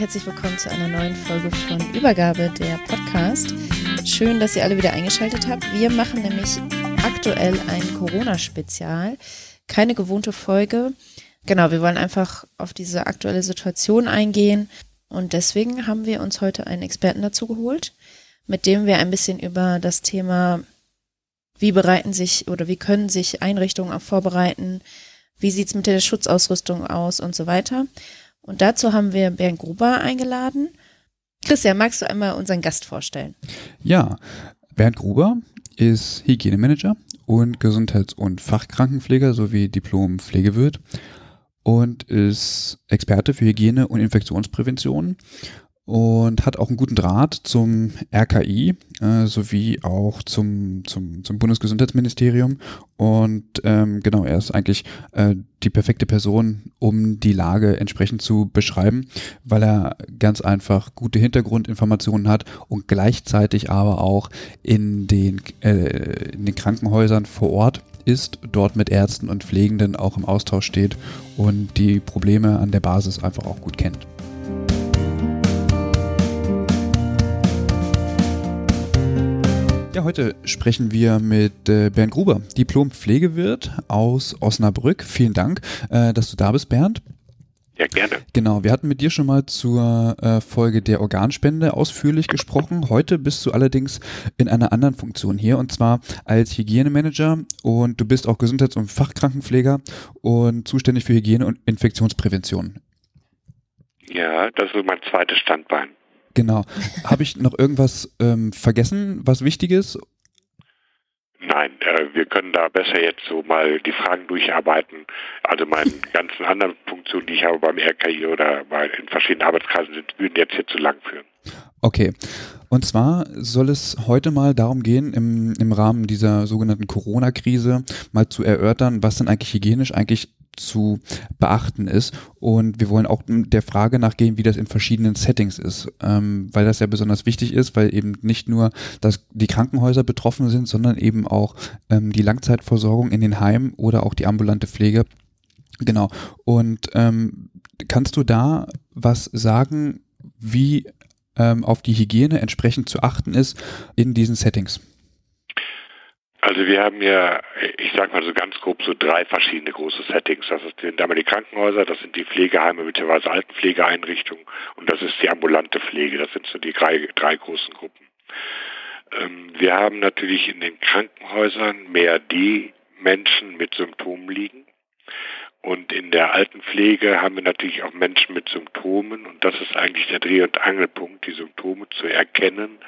Herzlich willkommen zu einer neuen Folge von Übergabe, der Podcast. Schön, dass ihr alle wieder eingeschaltet habt. Wir machen nämlich aktuell ein Corona-Spezial. Keine gewohnte Folge. Genau, wir wollen einfach auf diese aktuelle Situation eingehen. Und deswegen haben wir uns heute einen Experten dazu geholt, mit dem wir ein bisschen über das Thema, wie bereiten sich oder wie können sich Einrichtungen auch vorbereiten, wie sieht es mit der Schutzausrüstung aus und so weiter. Und dazu haben wir Bernd Gruber eingeladen. Christian, magst du einmal unseren Gast vorstellen? Ja, Bernd Gruber ist Hygienemanager und Gesundheits- und Fachkrankenpfleger sowie Diplom-Pflegewirt und ist Experte für Hygiene und Infektionsprävention und hat auch einen guten Draht zum RKI äh, sowie auch zum, zum, zum Bundesgesundheitsministerium. Und ähm, genau, er ist eigentlich äh, die perfekte Person, um die Lage entsprechend zu beschreiben, weil er ganz einfach gute Hintergrundinformationen hat und gleichzeitig aber auch in den, äh, in den Krankenhäusern vor Ort ist, dort mit Ärzten und Pflegenden auch im Austausch steht und die Probleme an der Basis einfach auch gut kennt. Ja, heute sprechen wir mit äh, Bernd Gruber, Diplom-Pflegewirt aus Osnabrück. Vielen Dank, äh, dass du da bist, Bernd. Ja, gerne. Genau, wir hatten mit dir schon mal zur äh, Folge der Organspende ausführlich gesprochen. Heute bist du allerdings in einer anderen Funktion hier und zwar als Hygienemanager und du bist auch Gesundheits- und Fachkrankenpfleger und zuständig für Hygiene und Infektionsprävention. Ja, das ist mein zweites Standbein. Genau. Habe ich noch irgendwas ähm, vergessen, was wichtig ist? Nein, äh, wir können da besser jetzt so mal die Fragen durcharbeiten. Also meine ganzen anderen Funktionen, die ich habe beim RKI oder bei, in verschiedenen Arbeitskreisen sind, würden jetzt hier zu lang führen. Okay. Und zwar soll es heute mal darum gehen, im, im Rahmen dieser sogenannten Corona-Krise mal zu erörtern, was denn eigentlich hygienisch eigentlich zu beachten ist. Und wir wollen auch der Frage nachgehen, wie das in verschiedenen Settings ist, ähm, weil das ja besonders wichtig ist, weil eben nicht nur dass die Krankenhäuser betroffen sind, sondern eben auch ähm, die Langzeitversorgung in den Heimen oder auch die ambulante Pflege. Genau. Und ähm, kannst du da was sagen, wie ähm, auf die Hygiene entsprechend zu achten ist in diesen Settings? Also wir haben ja, ich sag mal so ganz grob, so drei verschiedene große Settings. Das sind einmal die Krankenhäuser, das sind die Pflegeheime bzw. Altenpflegeeinrichtungen und das ist die ambulante Pflege. Das sind so die drei, drei großen Gruppen. Ähm, wir haben natürlich in den Krankenhäusern mehr die Menschen mit Symptomen liegen. Und in der Altenpflege haben wir natürlich auch Menschen mit Symptomen und das ist eigentlich der Dreh- und Angelpunkt, die Symptome zu erkennen.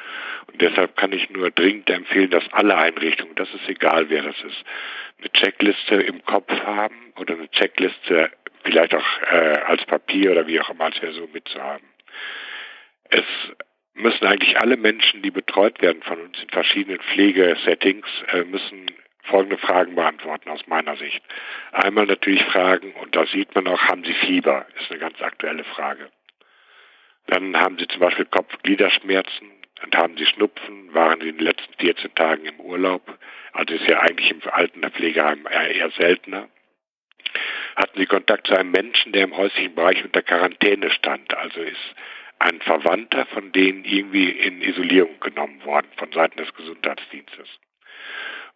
Und deshalb kann ich nur dringend empfehlen, dass alle Einrichtungen, das ist egal wer das ist, eine Checkliste im Kopf haben oder eine Checkliste vielleicht auch äh, als Papier oder wie auch immer als Version mitzuhaben. Es müssen eigentlich alle Menschen, die betreut werden von uns in verschiedenen Pflegesettings, äh, müssen folgende Fragen beantworten aus meiner Sicht. Einmal natürlich fragen, und da sieht man auch, haben Sie Fieber? Ist eine ganz aktuelle Frage. Dann haben Sie zum Beispiel Kopf-Gliederschmerzen und haben Sie Schnupfen? Waren Sie in den letzten 14 Tagen im Urlaub? Also ist ja eigentlich im Alten Pflegeheim eher seltener. Hatten Sie Kontakt zu einem Menschen, der im häuslichen Bereich unter Quarantäne stand? Also ist ein Verwandter von denen irgendwie in Isolierung genommen worden von Seiten des Gesundheitsdienstes.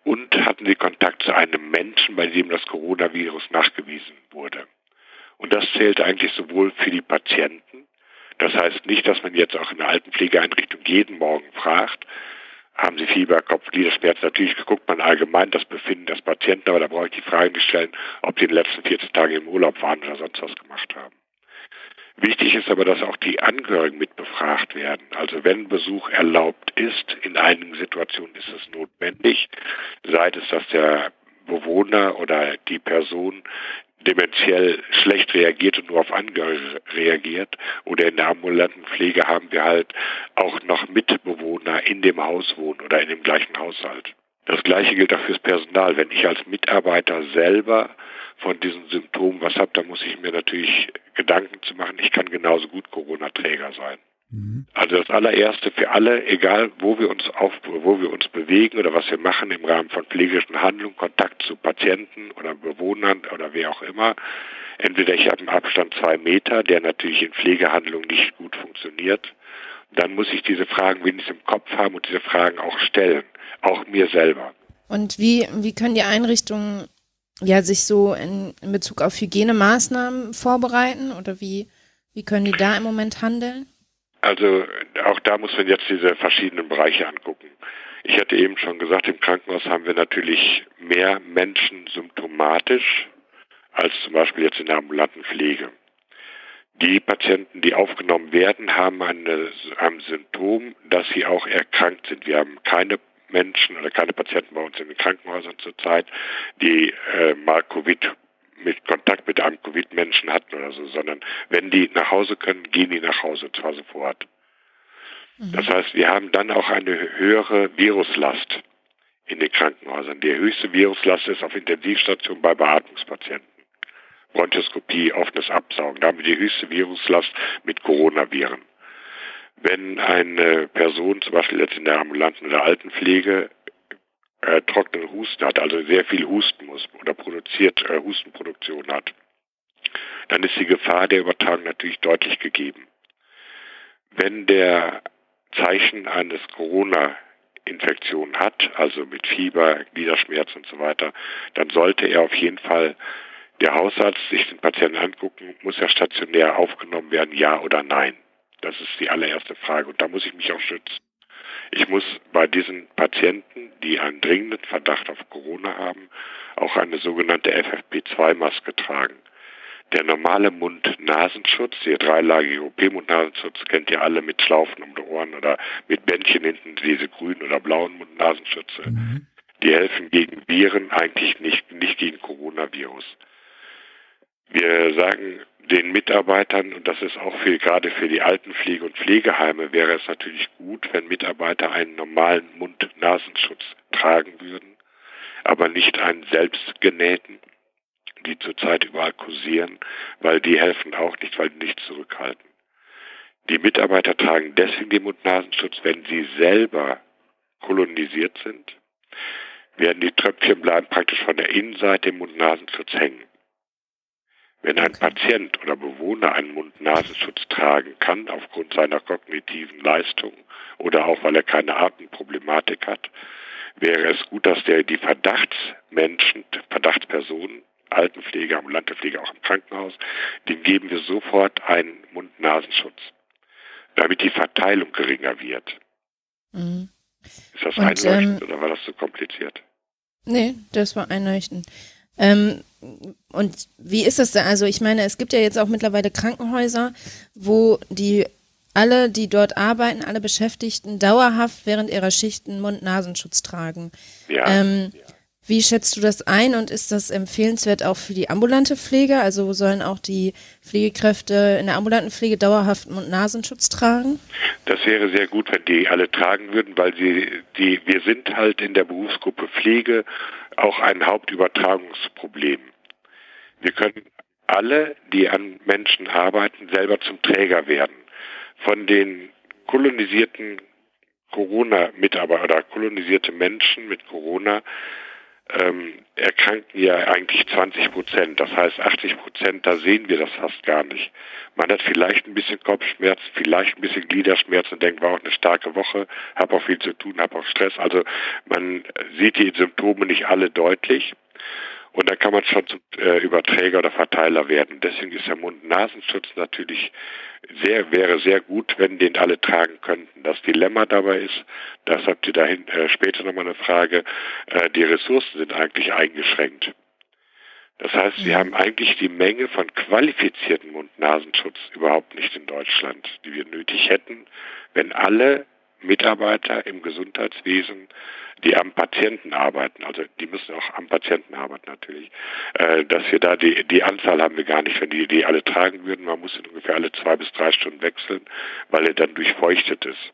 Und hatten sie Kontakt zu einem Menschen, bei dem das Coronavirus nachgewiesen wurde. Und das zählt eigentlich sowohl für die Patienten, das heißt nicht, dass man jetzt auch in der Altenpflegeeinrichtung jeden Morgen fragt, haben Sie Fieber, Kopfgliederschmerzen? Natürlich guckt man allgemein das Befinden des Patienten, aber da brauche ich die Frage nicht stellen, ob die in den letzten 14 Tagen im Urlaub waren oder sonst was gemacht haben. Wichtig ist aber, dass auch die Angehörigen mit befragt werden. Also wenn Besuch erlaubt ist, in einigen Situationen ist es notwendig, sei es, dass der Bewohner oder die Person dementiell schlecht reagiert und nur auf Angehörige reagiert. Oder in der ambulanten Pflege haben wir halt auch noch Mitbewohner in dem Haus wohnen oder in dem gleichen Haushalt. Das gleiche gilt auch fürs Personal. Wenn ich als Mitarbeiter selber von diesen Symptomen was habe, dann muss ich mir natürlich Gedanken zu machen, ich kann genauso gut Corona-Träger sein. Mhm. Also das allererste für alle, egal wo wir uns auf, wo wir uns bewegen oder was wir machen im Rahmen von pflegerischen Handlungen, Kontakt zu Patienten oder Bewohnern oder wer auch immer. Entweder ich habe einen Abstand zwei Meter, der natürlich in Pflegehandlungen nicht gut funktioniert. Dann muss ich diese Fragen wenigstens im Kopf haben und diese Fragen auch stellen, auch mir selber. Und wie, wie können die Einrichtungen ja sich so in, in Bezug auf Hygienemaßnahmen vorbereiten oder wie, wie können die da im Moment handeln? Also auch da muss man jetzt diese verschiedenen Bereiche angucken. Ich hatte eben schon gesagt, im Krankenhaus haben wir natürlich mehr Menschen symptomatisch als zum Beispiel jetzt in der ambulanten Pflege. Die Patienten, die aufgenommen werden, haben ein Symptom, dass sie auch erkrankt sind. Wir haben keine Menschen oder keine Patienten bei uns in den Krankenhäusern zurzeit, die äh, mal Covid mit Kontakt mit einem Covid-Menschen hatten oder so, sondern wenn die nach Hause können, gehen die nach Hause, zwar sofort. Mhm. Das heißt, wir haben dann auch eine höhere Viruslast in den Krankenhäusern. Die höchste Viruslast ist auf Intensivstationen bei Beatmungspatienten. Bronchoskopie, offenes Absaugen. Da haben wir die höchste Viruslast mit Coronaviren. Wenn eine Person zum Beispiel jetzt in der ambulanten oder Altenpflege äh, trockenen Husten hat, also sehr viel husten muss oder produziert, äh, Hustenproduktion hat, dann ist die Gefahr der Übertragung natürlich deutlich gegeben. Wenn der Zeichen eines Corona-Infektion hat, also mit Fieber, Gliederschmerz und so weiter, dann sollte er auf jeden Fall der Hausarzt sich den Patienten angucken, muss er stationär aufgenommen werden, ja oder nein? Das ist die allererste Frage und da muss ich mich auch schützen. Ich muss bei diesen Patienten, die einen dringenden Verdacht auf Corona haben, auch eine sogenannte FFP2-Maske tragen. Der normale Mund-Nasenschutz, der dreilagige OP-Mund-Nasenschutz, kennt ihr alle mit Schlaufen um die Ohren oder mit Bändchen hinten, diese grünen oder blauen Mund-Nasenschütze. Mhm. Die helfen gegen Viren, eigentlich nicht, nicht gegen Coronavirus. Wir sagen den Mitarbeitern, und das ist auch für, gerade für die Altenpflege und Pflegeheime, wäre es natürlich gut, wenn Mitarbeiter einen normalen Mund-Nasenschutz tragen würden, aber nicht einen selbstgenähten, die zurzeit überall kursieren, weil die helfen auch nicht, weil die nicht zurückhalten. Die Mitarbeiter tragen deswegen den Mund-Nasenschutz, wenn sie selber kolonisiert sind, werden die Tröpfchen bleiben praktisch von der Innenseite im Mund-Nasenschutz hängen. Wenn ein Patient oder Bewohner einen Mund-Nasenschutz tragen kann, aufgrund seiner kognitiven Leistung oder auch weil er keine Atemproblematik hat, wäre es gut, dass der die Verdachtsmenschen, Verdachtspersonen, Altenpflege, ambulante Pflege auch im Krankenhaus, dem geben wir sofort einen Mund-Nasenschutz, damit die Verteilung geringer wird. Mhm. Ist das Und, einleuchtend ähm, oder war das zu kompliziert? Nee, das war einleuchtend. Ähm, und wie ist das da? Also ich meine, es gibt ja jetzt auch mittlerweile Krankenhäuser, wo die alle, die dort arbeiten, alle Beschäftigten dauerhaft während ihrer Schichten Mund-Nasenschutz tragen. Ja, ähm, ja. Wie schätzt du das ein und ist das empfehlenswert auch für die ambulante Pflege? Also sollen auch die Pflegekräfte in der ambulanten Pflege dauerhaft Mund-Nasenschutz tragen? Das wäre sehr gut, wenn die alle tragen würden, weil sie, die, wir sind halt in der Berufsgruppe Pflege auch ein Hauptübertragungsproblem. Wir können alle, die an Menschen arbeiten, selber zum Träger werden. Von den kolonisierten Corona-Mitarbeitern oder kolonisierte Menschen mit Corona ähm, erkranken ja eigentlich 20 Prozent. Das heißt 80 Prozent, da sehen wir das fast gar nicht. Man hat vielleicht ein bisschen Kopfschmerz, vielleicht ein bisschen Gliederschmerz und denkt, war auch eine starke Woche, habe auch viel zu tun, habe auch Stress. Also man sieht die Symptome nicht alle deutlich. Und da kann man schon zum äh, Überträger oder Verteiler werden. Deswegen ist der Mund-Nasenschutz natürlich sehr, wäre sehr gut, wenn den alle tragen könnten. Das Dilemma dabei ist, das habt ihr dahin äh, später nochmal eine Frage, äh, die Ressourcen sind eigentlich eingeschränkt. Das heißt, wir haben eigentlich die Menge von qualifizierten Mund-Nasenschutz überhaupt nicht in Deutschland, die wir nötig hätten, wenn alle Mitarbeiter im Gesundheitswesen, die am Patienten arbeiten, also die müssen auch am Patienten arbeiten natürlich, äh, dass wir da die, die Anzahl haben wir gar nicht, wenn die die alle tragen würden. Man muss ihn ungefähr alle zwei bis drei Stunden wechseln, weil er dann durchfeuchtet ist.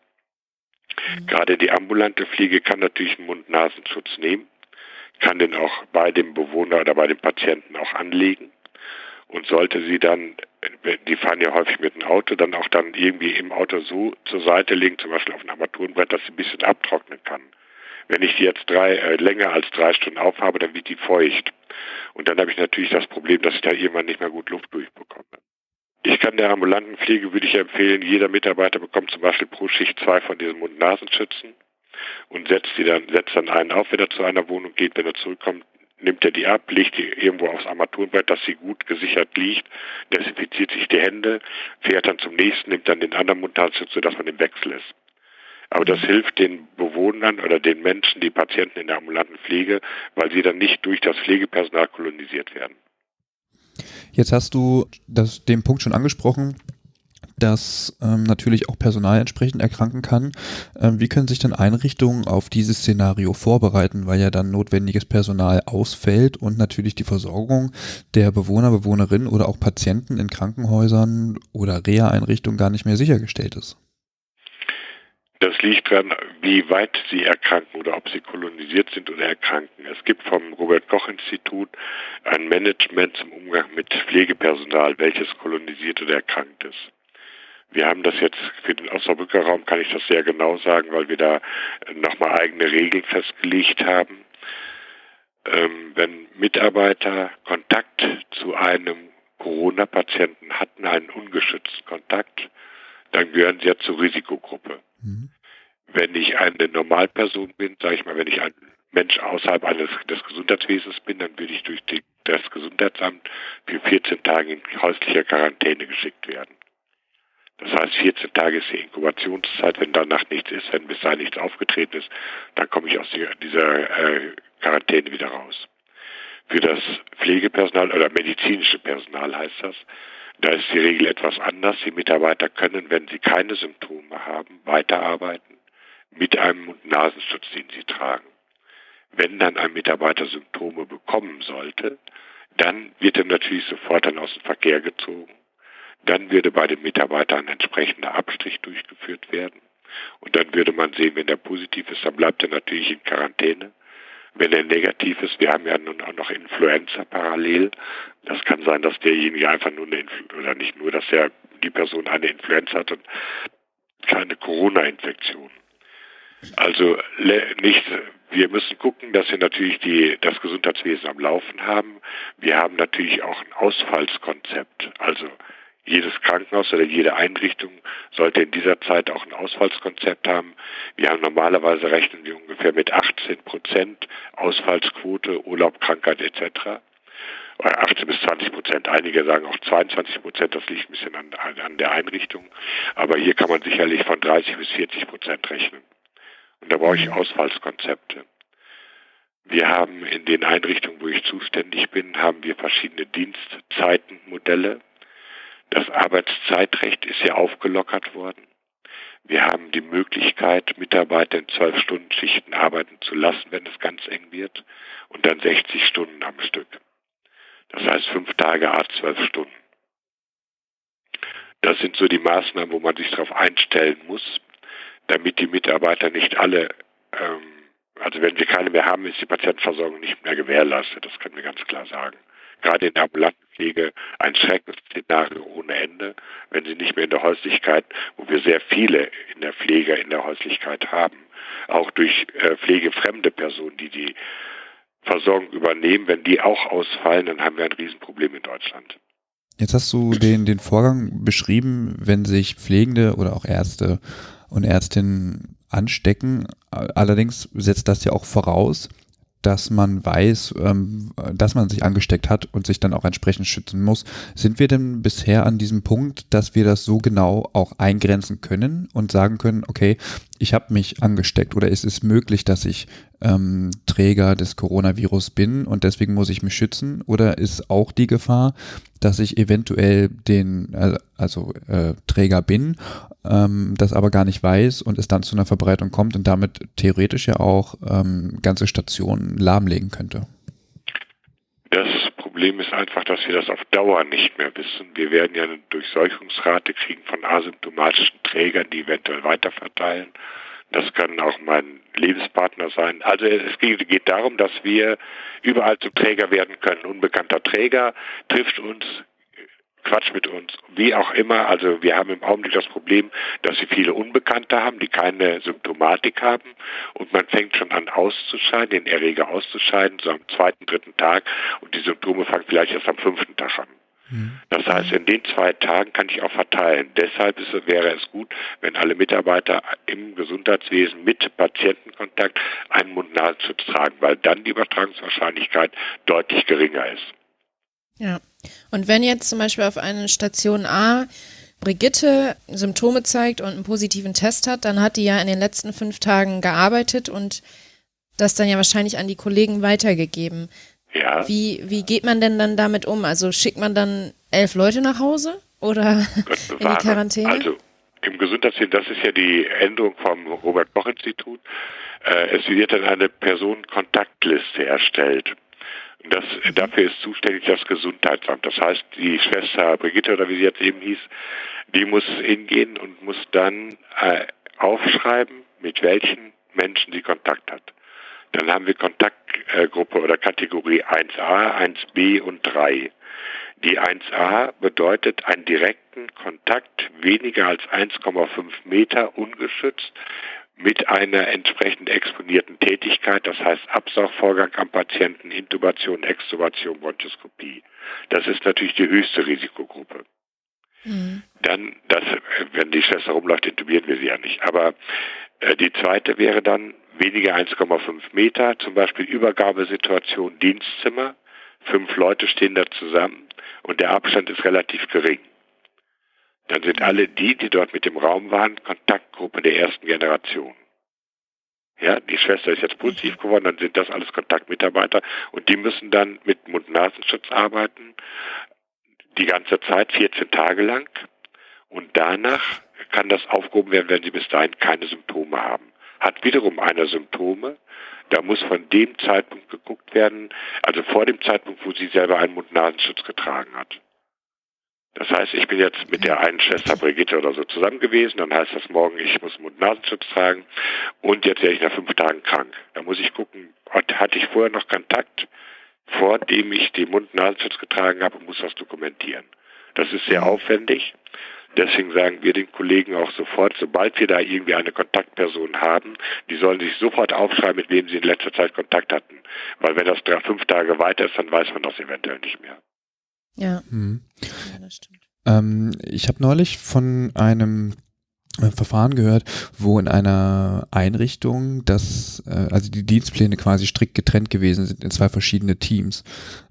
Mhm. Gerade die ambulante Pflege kann natürlich einen Mund-Nasenschutz nehmen, kann den auch bei dem Bewohner oder bei dem Patienten auch anlegen und sollte sie dann, die fahren ja häufig mit dem Auto, dann auch dann irgendwie im Auto so zur Seite legen, zum Beispiel auf ein Armaturenbrett, dass sie ein bisschen abtrocknen kann. Wenn ich die jetzt drei, äh, länger als drei Stunden aufhabe, dann wird die feucht. Und dann habe ich natürlich das Problem, dass ich da irgendwann nicht mehr gut Luft durchbekomme. Ich kann der ambulanten Pflege, würde ich empfehlen, jeder Mitarbeiter bekommt zum Beispiel pro Schicht zwei von diesen Mund-Nasenschützen und setzt die dann, setzt dann einen auf, wenn er zu einer Wohnung geht. Wenn er zurückkommt, nimmt er die ab, legt die irgendwo aufs Armaturenbrett, dass sie gut gesichert liegt, desinfiziert sich die Hände, fährt dann zum nächsten, nimmt dann den anderen Mundharnschutz, sodass man im Wechsel ist. Aber das hilft den Bewohnern oder den Menschen, die Patienten in der ambulanten Pflege, weil sie dann nicht durch das Pflegepersonal kolonisiert werden. Jetzt hast du das, den Punkt schon angesprochen, dass ähm, natürlich auch Personal entsprechend erkranken kann. Ähm, wie können sich dann Einrichtungen auf dieses Szenario vorbereiten, weil ja dann notwendiges Personal ausfällt und natürlich die Versorgung der Bewohner, Bewohnerinnen oder auch Patienten in Krankenhäusern oder Reha-Einrichtungen gar nicht mehr sichergestellt ist? Das liegt daran, wie weit sie erkranken oder ob sie kolonisiert sind oder erkranken. Es gibt vom Robert Koch Institut ein Management zum Umgang mit Pflegepersonal, welches kolonisiert oder erkrankt ist. Wir haben das jetzt für den Osnabrücker Raum, kann ich das sehr genau sagen, weil wir da nochmal eigene Regeln festgelegt haben. Ähm, wenn Mitarbeiter Kontakt zu einem Corona-Patienten hatten, einen ungeschützten Kontakt, dann gehören sie ja zur Risikogruppe. Mhm. Wenn ich eine Normalperson bin, sage ich mal, wenn ich ein Mensch außerhalb eines des Gesundheitswesens bin, dann würde ich durch die, das Gesundheitsamt für 14 Tage in häuslicher Quarantäne geschickt werden. Das heißt, 14 Tage ist die Inkubationszeit. Wenn danach nichts ist, wenn bis dahin nichts aufgetreten ist, dann komme ich aus dieser äh, Quarantäne wieder raus. Für das Pflegepersonal oder medizinische Personal heißt das, da ist die Regel etwas anders. Die Mitarbeiter können, wenn sie keine Symptome haben, weiterarbeiten mit einem Mund-Nasenschutz, den sie tragen. Wenn dann ein Mitarbeiter Symptome bekommen sollte, dann wird er natürlich sofort dann aus dem Verkehr gezogen dann würde bei den Mitarbeitern ein entsprechender Abstrich durchgeführt werden. Und dann würde man sehen, wenn der positiv ist, dann bleibt er natürlich in Quarantäne. Wenn er negativ ist, wir haben ja nun auch noch Influenza parallel. Das kann sein, dass derjenige einfach nur eine Influenza, oder nicht nur, dass er die Person eine Influenza hat und keine Corona-Infektion. Also nicht, wir müssen gucken, dass wir natürlich die, das Gesundheitswesen am Laufen haben. Wir haben natürlich auch ein Ausfallskonzept. Also jedes Krankenhaus oder jede Einrichtung sollte in dieser Zeit auch ein Ausfallskonzept haben. Wir haben normalerweise rechnen wir ungefähr mit 18 Prozent Ausfallsquote, Urlaub, Krankheit etc. 18 bis 20 Prozent. Einige sagen auch 22 Prozent. Das liegt ein bisschen an, an der Einrichtung. Aber hier kann man sicherlich von 30 bis 40 Prozent rechnen. Und da brauche ich Ausfallskonzepte. Wir haben in den Einrichtungen, wo ich zuständig bin, haben wir verschiedene Dienstzeitenmodelle. Das Arbeitszeitrecht ist ja aufgelockert worden. Wir haben die Möglichkeit, Mitarbeiter in zwölf Stunden Schichten arbeiten zu lassen, wenn es ganz eng wird, und dann 60 Stunden am Stück. Das heißt fünf Tage, a zwölf Stunden. Das sind so die Maßnahmen, wo man sich darauf einstellen muss, damit die Mitarbeiter nicht alle, ähm, also wenn wir keine mehr haben, ist die Patientenversorgung nicht mehr gewährleistet. Das können wir ganz klar sagen gerade in der ambulanten Pflege ein Schreckensszenario ohne Ende, wenn sie nicht mehr in der Häuslichkeit, wo wir sehr viele in der Pflege in der Häuslichkeit haben, auch durch äh, pflegefremde Personen, die die Versorgung übernehmen. Wenn die auch ausfallen, dann haben wir ein Riesenproblem in Deutschland. Jetzt hast du den, den Vorgang beschrieben, wenn sich Pflegende oder auch Ärzte und Ärztinnen anstecken. Allerdings setzt das ja auch voraus, dass man weiß, ähm, dass man sich angesteckt hat und sich dann auch entsprechend schützen muss. Sind wir denn bisher an diesem Punkt, dass wir das so genau auch eingrenzen können und sagen können, okay, ich habe mich angesteckt oder ist es möglich, dass ich ähm, Träger des Coronavirus bin und deswegen muss ich mich schützen? Oder ist auch die Gefahr, dass ich eventuell den, äh, also äh, Träger bin, ähm, das aber gar nicht weiß und es dann zu einer Verbreitung kommt und damit theoretisch ja auch ähm, ganze Stationen lahmlegen könnte? Das Problem ist einfach, dass wir das auf Dauer nicht mehr wissen. Wir werden ja eine Durchseuchungsrate kriegen von asymptomatischen Trägern, die eventuell weiterverteilen. Das kann auch mein Lebenspartner sein. Also es geht darum, dass wir überall zu Träger werden können. Unbekannter Träger trifft uns, Quatsch mit uns, wie auch immer. Also wir haben im Augenblick das Problem, dass wir viele Unbekannte haben, die keine Symptomatik haben und man fängt schon an auszuscheiden, den Erreger auszuscheiden, so am zweiten, dritten Tag und die Symptome fangen vielleicht erst am fünften Tag an. Mhm. Das heißt, in den zwei Tagen kann ich auch verteilen. Deshalb ist, wäre es gut, wenn alle Mitarbeiter im Gesundheitswesen mit Patientenkontakt einen Mund-Nasenschutz tragen, weil dann die Übertragungswahrscheinlichkeit deutlich geringer ist. Ja. Und wenn jetzt zum Beispiel auf einer Station A Brigitte Symptome zeigt und einen positiven Test hat, dann hat die ja in den letzten fünf Tagen gearbeitet und das dann ja wahrscheinlich an die Kollegen weitergegeben. Ja. Wie, wie geht man denn dann damit um? Also schickt man dann elf Leute nach Hause oder in die Quarantäne? Also im Gesundheitswesen, das ist ja die Änderung vom Robert-Koch-Institut. Äh, es wird dann eine Personenkontaktliste erstellt. Das, dafür ist zuständig das Gesundheitsamt. Das heißt, die Schwester Brigitte oder wie sie jetzt eben hieß, die muss hingehen und muss dann äh, aufschreiben, mit welchen Menschen sie Kontakt hat. Dann haben wir Kontaktgruppe oder Kategorie 1a, 1b und 3. Die 1a bedeutet einen direkten Kontakt weniger als 1,5 Meter ungeschützt mit einer entsprechend exponierten Tätigkeit, das heißt Absaugvorgang am Patienten, Intubation, Extubation, Bronchoskopie. Das ist natürlich die höchste Risikogruppe. Mhm. Dann, das, wenn die Schwester rumläuft, intubieren wir sie ja nicht. Aber äh, die zweite wäre dann weniger 1,5 Meter, zum Beispiel Übergabesituation, Dienstzimmer. Fünf Leute stehen da zusammen und der Abstand ist relativ gering. Dann sind alle die, die dort mit dem Raum waren, Kontaktgruppe der ersten Generation. Ja, die Schwester ist jetzt positiv geworden, dann sind das alles Kontaktmitarbeiter und die müssen dann mit Mund-Nasenschutz arbeiten, die ganze Zeit, 14 Tage lang. Und danach kann das aufgehoben werden, wenn sie bis dahin keine Symptome haben. Hat wiederum einer Symptome, da muss von dem Zeitpunkt geguckt werden, also vor dem Zeitpunkt, wo sie selber einen Mund-Nasenschutz getragen hat. Das heißt, ich bin jetzt mit der einen Schwester Brigitte oder so zusammen gewesen, dann heißt das morgen, ich muss Mund-Nasenschutz tragen und jetzt werde ich nach fünf Tagen krank. Da muss ich gucken, hatte ich vorher noch Kontakt, vor dem ich den Mund-Nasenschutz getragen habe und muss das dokumentieren. Das ist sehr aufwendig. Deswegen sagen wir den Kollegen auch sofort, sobald wir da irgendwie eine Kontaktperson haben, die sollen sich sofort aufschreiben, mit wem sie in letzter Zeit Kontakt hatten. Weil wenn das drei, fünf Tage weiter ist, dann weiß man das eventuell nicht mehr. Ja. Mhm. ja das stimmt. Ähm, ich habe neulich von einem äh, Verfahren gehört, wo in einer Einrichtung, dass äh, also die Dienstpläne quasi strikt getrennt gewesen sind in zwei verschiedene Teams,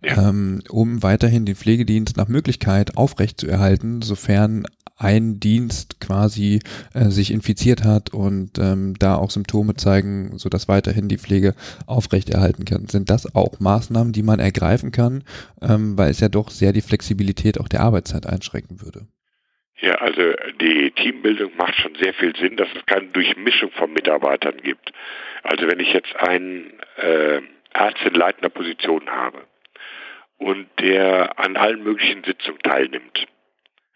ja. ähm, um weiterhin den Pflegedienst nach Möglichkeit aufrechtzuerhalten, sofern ein Dienst quasi äh, sich infiziert hat und ähm, da auch Symptome zeigen, so dass weiterhin die Pflege aufrechterhalten kann. Sind das auch Maßnahmen, die man ergreifen kann, ähm, weil es ja doch sehr die Flexibilität auch der Arbeitszeit einschränken würde? Ja, also die Teambildung macht schon sehr viel Sinn, dass es keine Durchmischung von Mitarbeitern gibt. Also wenn ich jetzt einen äh, Arzt in leitender Position habe und der an allen möglichen Sitzungen teilnimmt,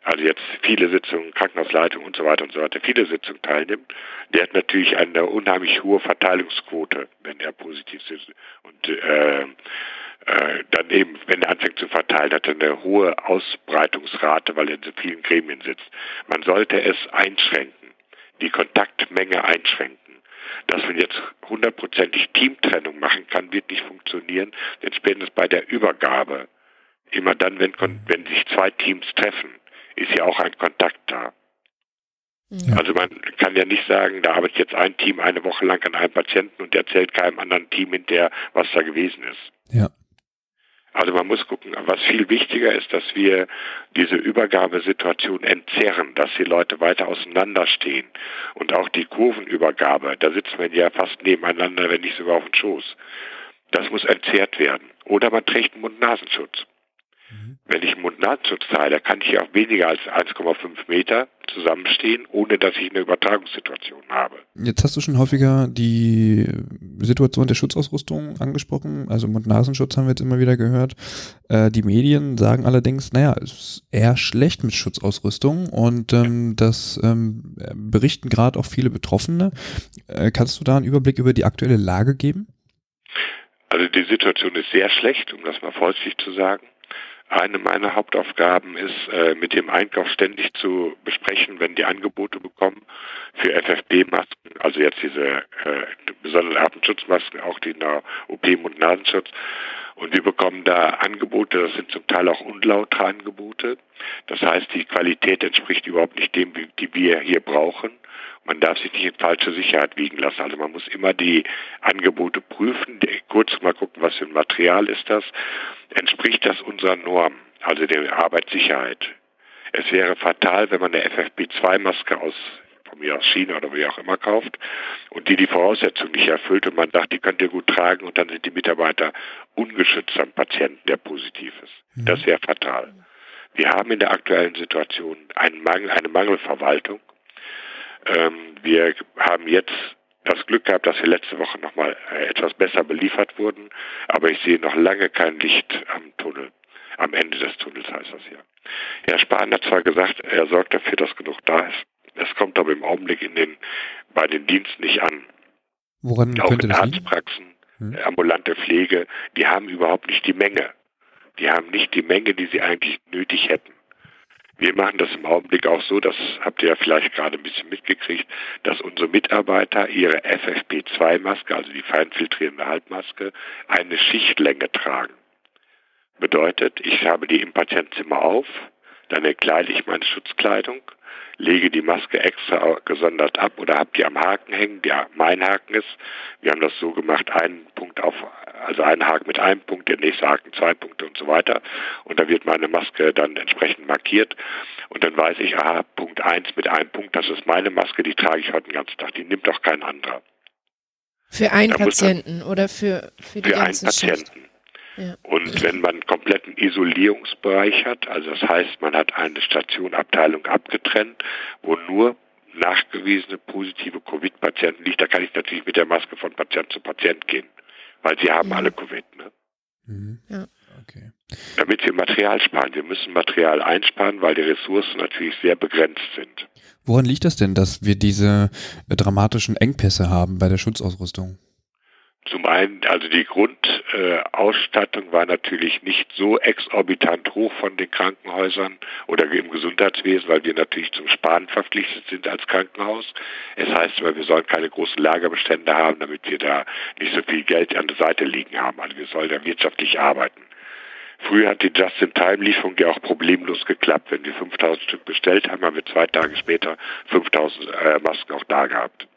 also jetzt viele Sitzungen, Krankenhausleitung und so weiter und so weiter, viele Sitzungen teilnimmt, der hat natürlich eine unheimlich hohe Verteilungsquote, wenn er positiv ist. Und äh, äh, dann eben, wenn er anfängt zu verteilen, hat er eine hohe Ausbreitungsrate, weil er in so vielen Gremien sitzt. Man sollte es einschränken, die Kontaktmenge einschränken. Dass man jetzt hundertprozentig Teamtrennung machen kann, wird nicht funktionieren, denn spätestens bei der Übergabe, immer dann, wenn, wenn sich zwei Teams treffen, ist ja auch ein Kontakt da. Ja. Also man kann ja nicht sagen, da arbeitet jetzt ein Team eine Woche lang an einem Patienten und erzählt keinem anderen Team hinterher, was da gewesen ist. Ja. Also man muss gucken, was viel wichtiger ist, dass wir diese Übergabesituation entzerren, dass die Leute weiter auseinanderstehen. Und auch die Kurvenübergabe, da sitzen wir ja fast nebeneinander, wenn nicht sogar auf dem Schoß. Das muss entzerrt werden. Oder man trägt einen Mund-Nasenschutz. Mhm. Wenn ich Mund-Nasenschutz trage, kann ich auf weniger als 1,5 Meter zusammenstehen, ohne dass ich eine Übertragungssituation habe. Jetzt hast du schon häufiger die Situation der Schutzausrüstung angesprochen. Also Mund-Nasenschutz haben wir jetzt immer wieder gehört. Äh, die Medien sagen allerdings, naja, es ist eher schlecht mit Schutzausrüstung und ähm, das ähm, berichten gerade auch viele Betroffene. Äh, kannst du da einen Überblick über die aktuelle Lage geben? Also die Situation ist sehr schlecht, um das mal vorsichtig zu sagen. Eine meiner Hauptaufgaben ist, äh, mit dem Einkauf ständig zu besprechen, wenn die Angebote bekommen für FFP-Masken, also jetzt diese äh, besonderen Atemschutzmasken, auch die OP-Mund-Nasenschutz. Und wir bekommen da Angebote, das sind zum Teil auch unlautere Angebote. Das heißt, die Qualität entspricht überhaupt nicht dem, die wir hier brauchen. Man darf sich nicht in falsche Sicherheit wiegen lassen. Also man muss immer die Angebote prüfen, kurz mal gucken, was für ein Material ist das. Entspricht das unseren Normen, also der Arbeitssicherheit? Es wäre fatal, wenn man eine FFP2-Maske aus von mir aus China oder wie auch immer kauft und die die Voraussetzungen nicht erfüllt und man sagt, die könnt ihr gut tragen und dann sind die Mitarbeiter ungeschützt am Patienten, der positiv ist. Mhm. Das wäre fatal. Wir haben in der aktuellen Situation einen Mangel, eine Mangelverwaltung ähm, wir haben jetzt das Glück gehabt, dass wir letzte Woche nochmal äh, etwas besser beliefert wurden, aber ich sehe noch lange kein Licht am Tunnel. Am Ende des Tunnels heißt das ja. Herr Spahn hat zwar gesagt, er sorgt dafür, dass genug da ist. Es kommt aber im Augenblick in den, bei den Diensten nicht an. Woran Auch in Arztpraxen, hm? ambulante Pflege, die haben überhaupt nicht die Menge. Die haben nicht die Menge, die sie eigentlich nötig hätten. Wir machen das im Augenblick auch so, das habt ihr ja vielleicht gerade ein bisschen mitgekriegt, dass unsere Mitarbeiter ihre FFP2-Maske, also die feinfiltrierende Halbmaske, eine Schichtlänge tragen. Bedeutet, ich habe die im Patientenzimmer auf, dann entkleide ich meine Schutzkleidung, lege die Maske extra gesondert ab oder habe die am Haken hängen, der mein Haken ist. Wir haben das so gemacht, einen Punkt auf, also einen Haken mit einem Punkt, der nächste Haken zwei Punkte und so weiter. Und da wird meine Maske dann entsprechend markiert. Und dann weiß ich, aha, Punkt eins mit einem Punkt, das ist meine Maske, die trage ich heute den ganzen Tag, die nimmt doch kein anderer. Für einen Patienten oder für, für die für ganze einen Patienten. Schicht? Und wenn man einen kompletten Isolierungsbereich hat, also das heißt, man hat eine Stationabteilung abgetrennt, wo nur nachgewiesene positive Covid-Patienten liegt, da kann ich natürlich mit der Maske von Patient zu Patient gehen, weil sie haben ja. alle Covid. Ne? Mhm. Ja. Okay. Damit wir Material sparen. Wir müssen Material einsparen, weil die Ressourcen natürlich sehr begrenzt sind. Woran liegt das denn, dass wir diese dramatischen Engpässe haben bei der Schutzausrüstung? Zum einen, also die Grundausstattung äh, war natürlich nicht so exorbitant hoch von den Krankenhäusern oder im Gesundheitswesen, weil wir natürlich zum Sparen verpflichtet sind als Krankenhaus. Es heißt aber, wir sollen keine großen Lagerbestände haben, damit wir da nicht so viel Geld an der Seite liegen haben. Also wir sollen da wirtschaftlich arbeiten. Früher hat die Just-in-Time-Lieferung ja auch problemlos geklappt. Wenn wir 5000 Stück bestellt haben, haben wir zwei Tage später 5000 äh, Masken auch da gehabt.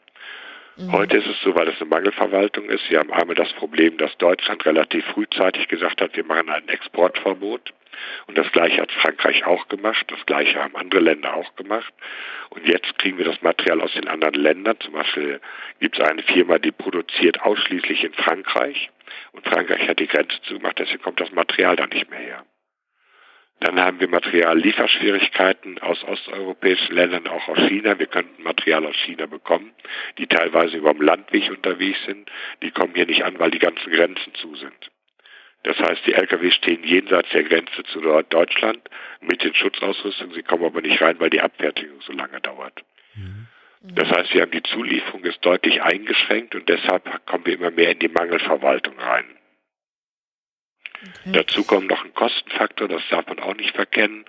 Mhm. Heute ist es so, weil es eine Mangelverwaltung ist. Wir haben einmal das Problem, dass Deutschland relativ frühzeitig gesagt hat, wir machen ein Exportverbot. Und das Gleiche hat Frankreich auch gemacht, das Gleiche haben andere Länder auch gemacht. Und jetzt kriegen wir das Material aus den anderen Ländern. Zum Beispiel gibt es eine Firma, die produziert ausschließlich in Frankreich. Und Frankreich hat die Grenze zugemacht, deswegen kommt das Material da nicht mehr her. Dann haben wir Materiallieferschwierigkeiten aus osteuropäischen Ländern, auch aus China. Wir könnten Material aus China bekommen, die teilweise über dem Landweg unterwegs sind. Die kommen hier nicht an, weil die ganzen Grenzen zu sind. Das heißt, die Lkw stehen jenseits der Grenze zu Deutschland mit den Schutzausrüstungen. Sie kommen aber nicht rein, weil die Abfertigung so lange dauert. Mhm. Das heißt, wir haben die Zulieferung ist deutlich eingeschränkt und deshalb kommen wir immer mehr in die Mangelverwaltung rein. Okay. Dazu kommt noch ein Kostenfaktor, das darf man auch nicht verkennen.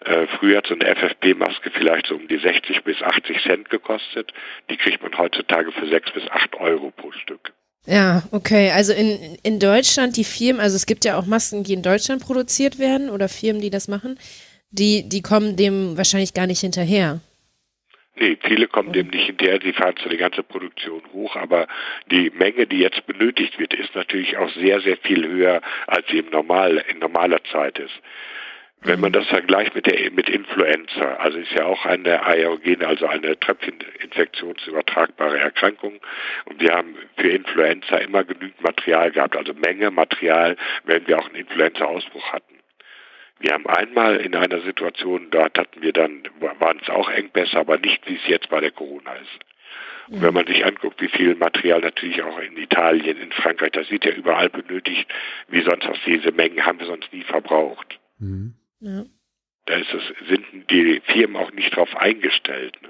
Äh, früher hat so eine FFP-Maske vielleicht so um die 60 bis 80 Cent gekostet. Die kriegt man heutzutage für 6 bis 8 Euro pro Stück. Ja, okay. Also in, in Deutschland, die Firmen, also es gibt ja auch Masken, die in Deutschland produziert werden oder Firmen, die das machen, die, die kommen dem wahrscheinlich gar nicht hinterher. Nee, viele kommen dem nicht hinterher, sie fahren zu der ganzen Produktion hoch, aber die Menge, die jetzt benötigt wird, ist natürlich auch sehr, sehr viel höher, als sie im Normal, in normaler Zeit ist. Wenn man das vergleicht mit der mit Influenza, also ist ja auch eine aerogene, also eine tröpfcheninfektionsübertragbare Erkrankung. Und wir haben für Influenza immer genügend Material gehabt, also Menge Material, wenn wir auch einen Influenza-Ausbruch hatten. Wir haben einmal in einer Situation, dort hatten wir dann, waren es auch Engpässe, aber nicht wie es jetzt bei der Corona ist. Und wenn man sich anguckt, wie viel Material natürlich auch in Italien, in Frankreich, das wird ja überall benötigt, wie sonst auch diese Mengen haben wir sonst nie verbraucht. Mhm. Ja. Da ist es, sind die Firmen auch nicht darauf eingestellt. Ne?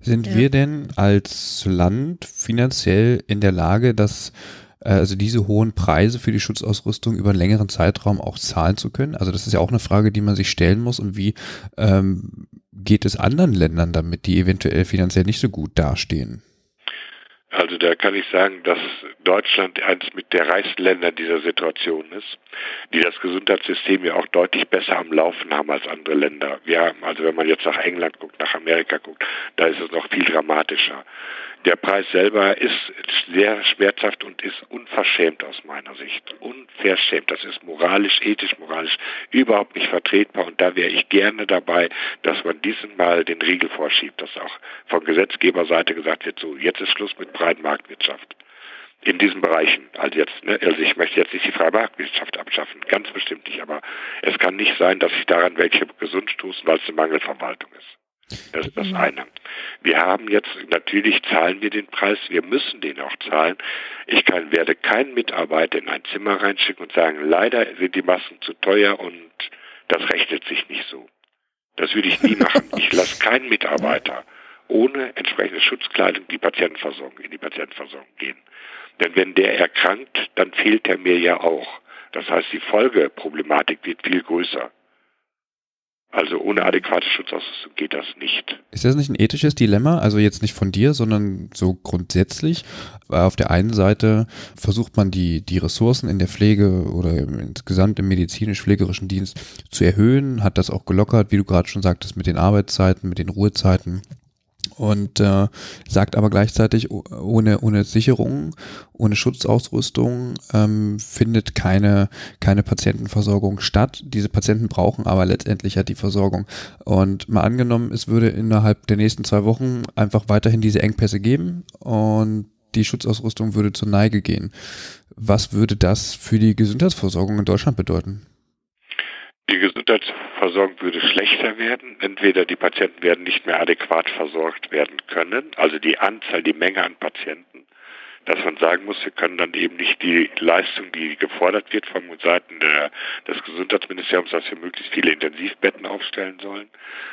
Sind ja. wir denn als Land finanziell in der Lage, dass äh, also diese hohen Preise für die Schutzausrüstung über einen längeren Zeitraum auch zahlen zu können? Also das ist ja auch eine Frage, die man sich stellen muss. Und wie ähm, geht es anderen Ländern damit, die eventuell finanziell nicht so gut dastehen? Also da kann ich sagen, dass Deutschland eines mit der reichsten Länder dieser Situation ist, die das Gesundheitssystem ja auch deutlich besser am Laufen haben als andere Länder. Wir haben, also wenn man jetzt nach England guckt, nach Amerika guckt, da ist es noch viel dramatischer. Der Preis selber ist sehr schmerzhaft und ist unverschämt aus meiner Sicht. Unverschämt. Das ist moralisch, ethisch, moralisch überhaupt nicht vertretbar. Und da wäre ich gerne dabei, dass man diesen Mal den Riegel vorschiebt, dass auch von Gesetzgeberseite gesagt wird, so, jetzt ist Schluss mit breiten Marktwirtschaft in diesen Bereichen. Also jetzt, ne, also ich möchte jetzt nicht die freie Marktwirtschaft abschaffen, ganz bestimmt nicht, aber es kann nicht sein, dass sich daran welche gesund stoßen, weil es eine Mangelverwaltung ist. Das ist das mhm. eine. Wir haben jetzt, natürlich zahlen wir den Preis, wir müssen den auch zahlen. Ich kann, werde keinen Mitarbeiter in ein Zimmer reinschicken und sagen, leider sind die Masken zu teuer und das rechnet sich nicht so. Das würde ich nie machen. Ich lasse keinen Mitarbeiter ohne entsprechende Schutzkleidung die Patientenversorgung, in die Patientenversorgung gehen. Denn wenn der erkrankt, dann fehlt er mir ja auch. Das heißt, die Folgeproblematik wird viel größer. Also ohne adäquate Schutzausrüstung geht das nicht. Ist das nicht ein ethisches Dilemma? Also jetzt nicht von dir, sondern so grundsätzlich. Auf der einen Seite versucht man die, die Ressourcen in der Pflege oder insgesamt im medizinisch-pflegerischen Dienst zu erhöhen, hat das auch gelockert, wie du gerade schon sagtest, mit den Arbeitszeiten, mit den Ruhezeiten und äh, sagt aber gleichzeitig, ohne, ohne Sicherung, ohne Schutzausrüstung ähm, findet keine, keine Patientenversorgung statt. Diese Patienten brauchen aber letztendlich ja die Versorgung. Und mal angenommen, es würde innerhalb der nächsten zwei Wochen einfach weiterhin diese Engpässe geben und die Schutzausrüstung würde zur Neige gehen. Was würde das für die Gesundheitsversorgung in Deutschland bedeuten? Die Gesundheitsversorgung würde schlechter werden. Entweder die Patienten werden nicht mehr adäquat versorgt werden können, also die Anzahl, die Menge an Patienten, dass man sagen muss, wir können dann eben nicht die Leistung, die gefordert wird von Seiten der, des Gesundheitsministeriums, dass wir möglichst viele Intensivbetten aufstellen sollen.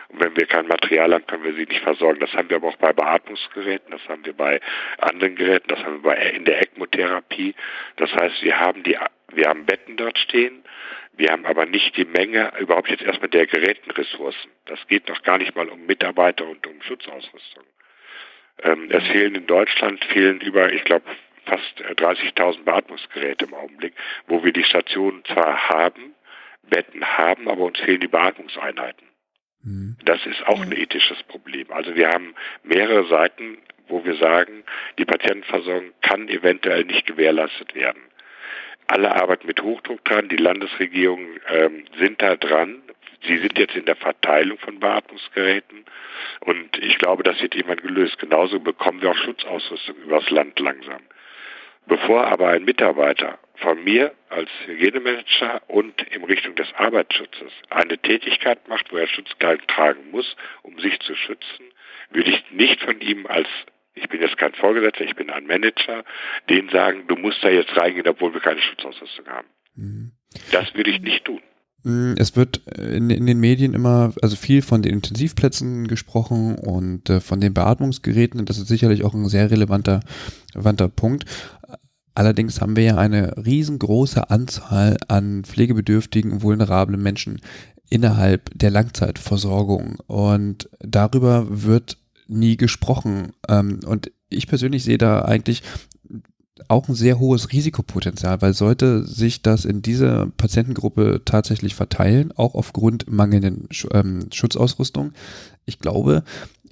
Und wenn wir kein Material haben, können wir sie nicht versorgen. Das haben wir aber auch bei Beatmungsgeräten, das haben wir bei anderen Geräten, das haben wir bei, in der ECMO-Therapie. Das heißt, wir haben die, wir haben Betten dort stehen, wir haben aber nicht die Menge überhaupt jetzt erstmal der Gerätenressourcen. Das geht noch gar nicht mal um Mitarbeiter und um Schutzausrüstung. Ähm, es fehlen in Deutschland fehlen über, ich glaube, fast 30.000 Beatmungsgeräte im Augenblick, wo wir die Stationen zwar haben, Betten haben, aber uns fehlen die Beatmungseinheiten. Mhm. Das ist auch ein ethisches Problem. Also wir haben mehrere Seiten, wo wir sagen, die Patientenversorgung kann eventuell nicht gewährleistet werden. Alle arbeiten mit Hochdruck dran, die Landesregierungen ähm, sind da dran. Sie sind jetzt in der Verteilung von Beatmungsgeräten und ich glaube, das wird irgendwann gelöst. Genauso bekommen wir auch Schutzausrüstung übers Land langsam. Bevor aber ein Mitarbeiter von mir als Hygienemanager und in Richtung des Arbeitsschutzes eine Tätigkeit macht, wo er Schutzkleidung tragen muss, um sich zu schützen, würde ich nicht von ihm als ich bin jetzt kein Vorgesetzter, ich bin ein Manager, denen sagen, du musst da jetzt reingehen, obwohl wir keine Schutzausrüstung haben. Mhm. Das würde ich nicht tun. Mhm, es wird in, in, den Medien immer, also viel von den Intensivplätzen gesprochen und äh, von den Beatmungsgeräten. Das ist sicherlich auch ein sehr relevanter, relevanter Punkt. Allerdings haben wir ja eine riesengroße Anzahl an pflegebedürftigen, vulnerablen Menschen innerhalb der Langzeitversorgung. Und darüber wird nie gesprochen. Ähm, und ich persönlich sehe da eigentlich auch ein sehr hohes Risikopotenzial, weil sollte sich das in dieser Patientengruppe tatsächlich verteilen, auch aufgrund mangelnden ähm, Schutzausrüstung, ich glaube,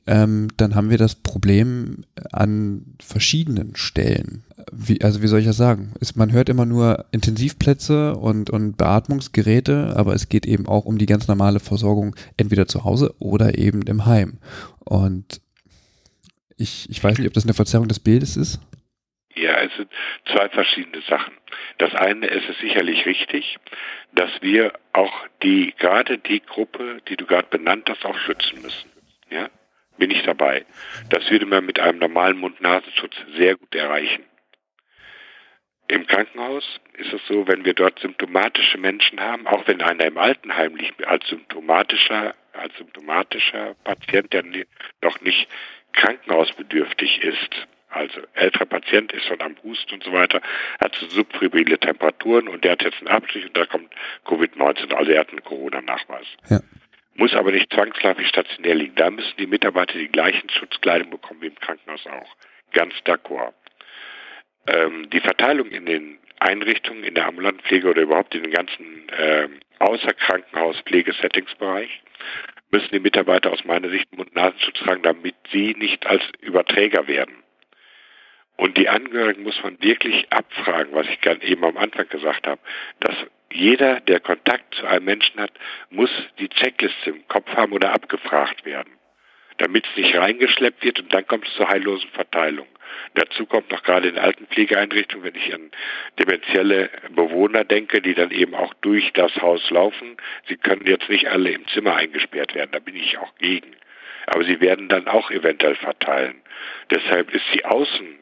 ähm, dann haben wir das Problem an verschiedenen Stellen. Wie, also wie soll ich das sagen? Ist, man hört immer nur Intensivplätze und, und Beatmungsgeräte, aber es geht eben auch um die ganz normale Versorgung entweder zu Hause oder eben im Heim. Und ich, ich weiß nicht, ob das eine Verzerrung des Bildes ist. Ja, es sind zwei verschiedene Sachen. Das eine ist es sicherlich richtig, dass wir auch die, gerade die Gruppe, die du gerade benannt hast, auch schützen müssen. Ja, bin ich dabei. Das würde man mit einem normalen Mund-Nasenschutz sehr gut erreichen. Im Krankenhaus ist es so, wenn wir dort symptomatische Menschen haben, auch wenn einer im Altenheim liegt als symptomatischer, als symptomatischer Patient, der noch nicht krankenhausbedürftig ist, also älterer Patient ist schon am Husten und so weiter, hat so subfibrile Temperaturen und der hat jetzt einen Abstrich und da kommt Covid-19, also er hat einen Corona-Nachweis. Ja. Muss aber nicht zwangsläufig stationär liegen. Da müssen die Mitarbeiter die gleichen Schutzkleidung bekommen wie im Krankenhaus auch. Ganz d'accord. Ähm, die Verteilung in den Einrichtungen, in der ambulanten Pflege oder überhaupt in den ganzen äh, Außerkrankenhaus-Pflegesettingsbereich müssen die Mitarbeiter aus meiner Sicht Mund-Nasenschutz tragen, damit sie nicht als Überträger werden. Und die Angehörigen muss man wirklich abfragen, was ich gerade eben am Anfang gesagt habe, dass jeder, der Kontakt zu einem Menschen hat, muss die Checkliste im Kopf haben oder abgefragt werden, damit es nicht reingeschleppt wird und dann kommt es zur heillosen Verteilung. Dazu kommt noch gerade in Altenpflegeeinrichtungen, wenn ich an dementielle Bewohner denke, die dann eben auch durch das Haus laufen. Sie können jetzt nicht alle im Zimmer eingesperrt werden, da bin ich auch gegen. Aber sie werden dann auch eventuell verteilen. Deshalb ist die Außen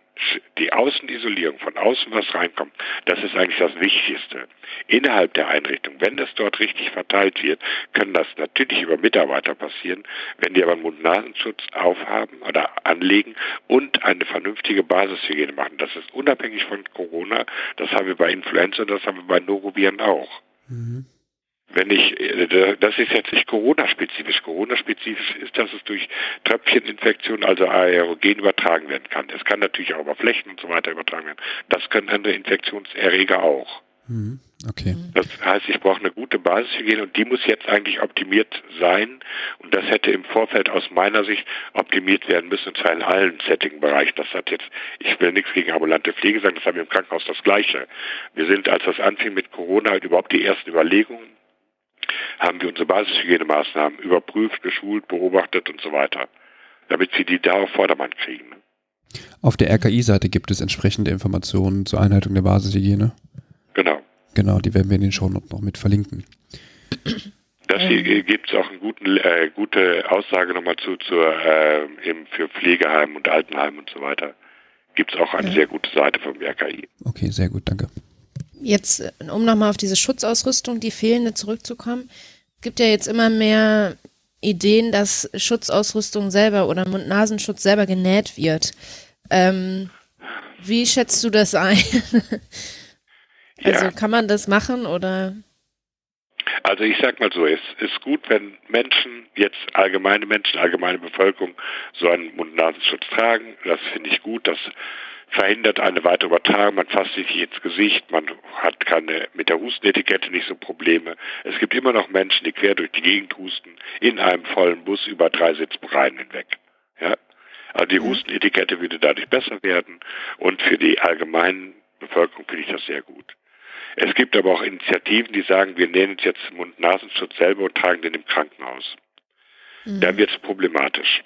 die Außenisolierung, von außen was reinkommt, das ist eigentlich das Wichtigste. Innerhalb der Einrichtung, wenn das dort richtig verteilt wird, können das natürlich über Mitarbeiter passieren, wenn die aber einen Mund-Nasenschutz aufhaben oder anlegen und eine vernünftige Basishygiene machen. Das ist unabhängig von Corona, das haben wir bei Influenza und das haben wir bei Noroviren auch. Mhm wenn ich, äh, das ist jetzt nicht Corona-spezifisch. Corona-spezifisch ist, dass es durch Tröpfcheninfektion, also Aerogen übertragen werden kann. Es kann natürlich auch über Flächen und so weiter übertragen werden. Das können andere Infektionserreger auch. Mhm. Okay. Das heißt, ich brauche eine gute Basishygiene und die muss jetzt eigentlich optimiert sein. Und das hätte im Vorfeld aus meiner Sicht optimiert werden müssen, und zwar in allen Setting-Bereichen. Das hat jetzt, ich will nichts gegen ambulante Pflege sagen, das haben wir im Krankenhaus das Gleiche. Wir sind, als das anfing mit Corona, halt überhaupt die ersten Überlegungen haben wir unsere Basishygienemaßnahmen überprüft, geschult, beobachtet und so weiter, damit sie die da auf Vordermann kriegen. Auf der RKI-Seite gibt es entsprechende Informationen zur Einhaltung der Basishygiene. Genau. Genau, die werden wir in den Shownotes noch mit verlinken. Das hier gibt es auch eine guten, äh, gute Aussage nochmal zu, zur, äh, eben für Pflegeheimen und Altenheimen und so weiter. Gibt es auch eine ja. sehr gute Seite vom RKI. Okay, sehr gut, danke. Jetzt, um nochmal auf diese Schutzausrüstung, die fehlende zurückzukommen, gibt ja jetzt immer mehr Ideen, dass Schutzausrüstung selber oder Mund-Nasenschutz selber genäht wird. Ähm, wie schätzt du das ein? also ja. kann man das machen oder? Also ich sag mal so, es ist gut, wenn Menschen, jetzt allgemeine Menschen, allgemeine Bevölkerung, so einen Mund-Nasenschutz tragen. Das finde ich gut. Das verhindert eine weitere Übertragung, man fasst sich nicht ins Gesicht, man hat keine, mit der Hustenetikette nicht so Probleme. Es gibt immer noch Menschen, die quer durch die Gegend husten, in einem vollen Bus über drei Sitzbereichen hinweg. Ja? Also die Hustenetikette würde dadurch besser werden und für die allgemeine Bevölkerung finde ich das sehr gut. Es gibt aber auch Initiativen, die sagen, wir nehmen jetzt Mund-Nasenschutz selber und tragen den im Krankenhaus. Mhm. Da wird es problematisch.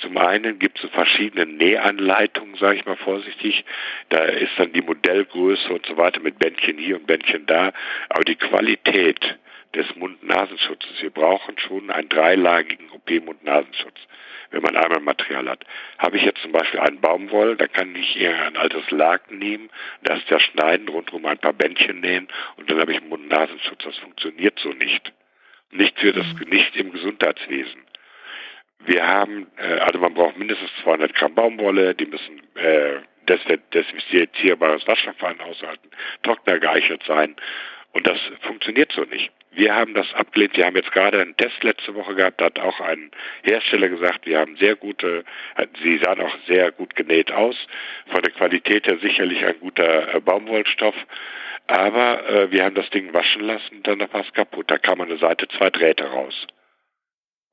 Zum einen gibt es verschiedene Nähanleitungen, sage ich mal vorsichtig. Da ist dann die Modellgröße und so weiter mit Bändchen hier und Bändchen da. Aber die Qualität des Mund-Nasenschutzes, wir brauchen schon einen dreilagigen OP-Mund-Nasenschutz, wenn man einmal Material hat. Habe ich jetzt zum Beispiel einen Baumwoll, da kann ich eher ein altes Laken nehmen, das zerschneiden, rundherum ein paar Bändchen nähen und dann habe ich einen Mund-Nasenschutz. Das funktioniert so nicht. Nicht für das, mhm. nicht im Gesundheitswesen. Wir haben, äh, also man braucht mindestens 200 Gramm Baumwolle, die müssen äh, desinfizierbares Waschverfahren aushalten, trockner geeichnet sein. Und das funktioniert so nicht. Wir haben das abgelehnt. Wir haben jetzt gerade einen Test letzte Woche gehabt. Da hat auch ein Hersteller gesagt, wir haben sehr gute, sie sahen auch sehr gut genäht aus. Von der Qualität her sicherlich ein guter äh, Baumwollstoff. Aber äh, wir haben das Ding waschen lassen, dann war es kaputt. Da kam an der Seite zwei Drähte raus.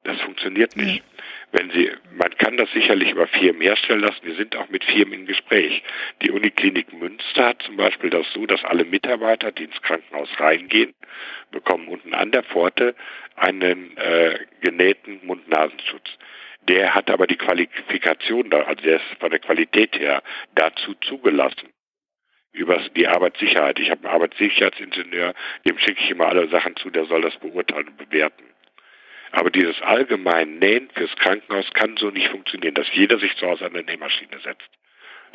Das funktioniert nicht. Wenn Sie, man kann das sicherlich über Firmen herstellen lassen. Wir sind auch mit Firmen im Gespräch. Die Uniklinik Münster hat zum Beispiel das so, dass alle Mitarbeiter, die ins Krankenhaus reingehen, bekommen unten an der Pforte einen äh, genähten Mund-Nasenschutz. Der hat aber die Qualifikation, da, also der ist von der Qualität her dazu zugelassen über die Arbeitssicherheit. Ich habe einen Arbeitssicherheitsingenieur, dem schicke ich immer alle Sachen zu, der soll das beurteilen und bewerten. Aber dieses allgemeine Nähen fürs Krankenhaus kann so nicht funktionieren, dass jeder sich zu Hause an der Nähmaschine setzt.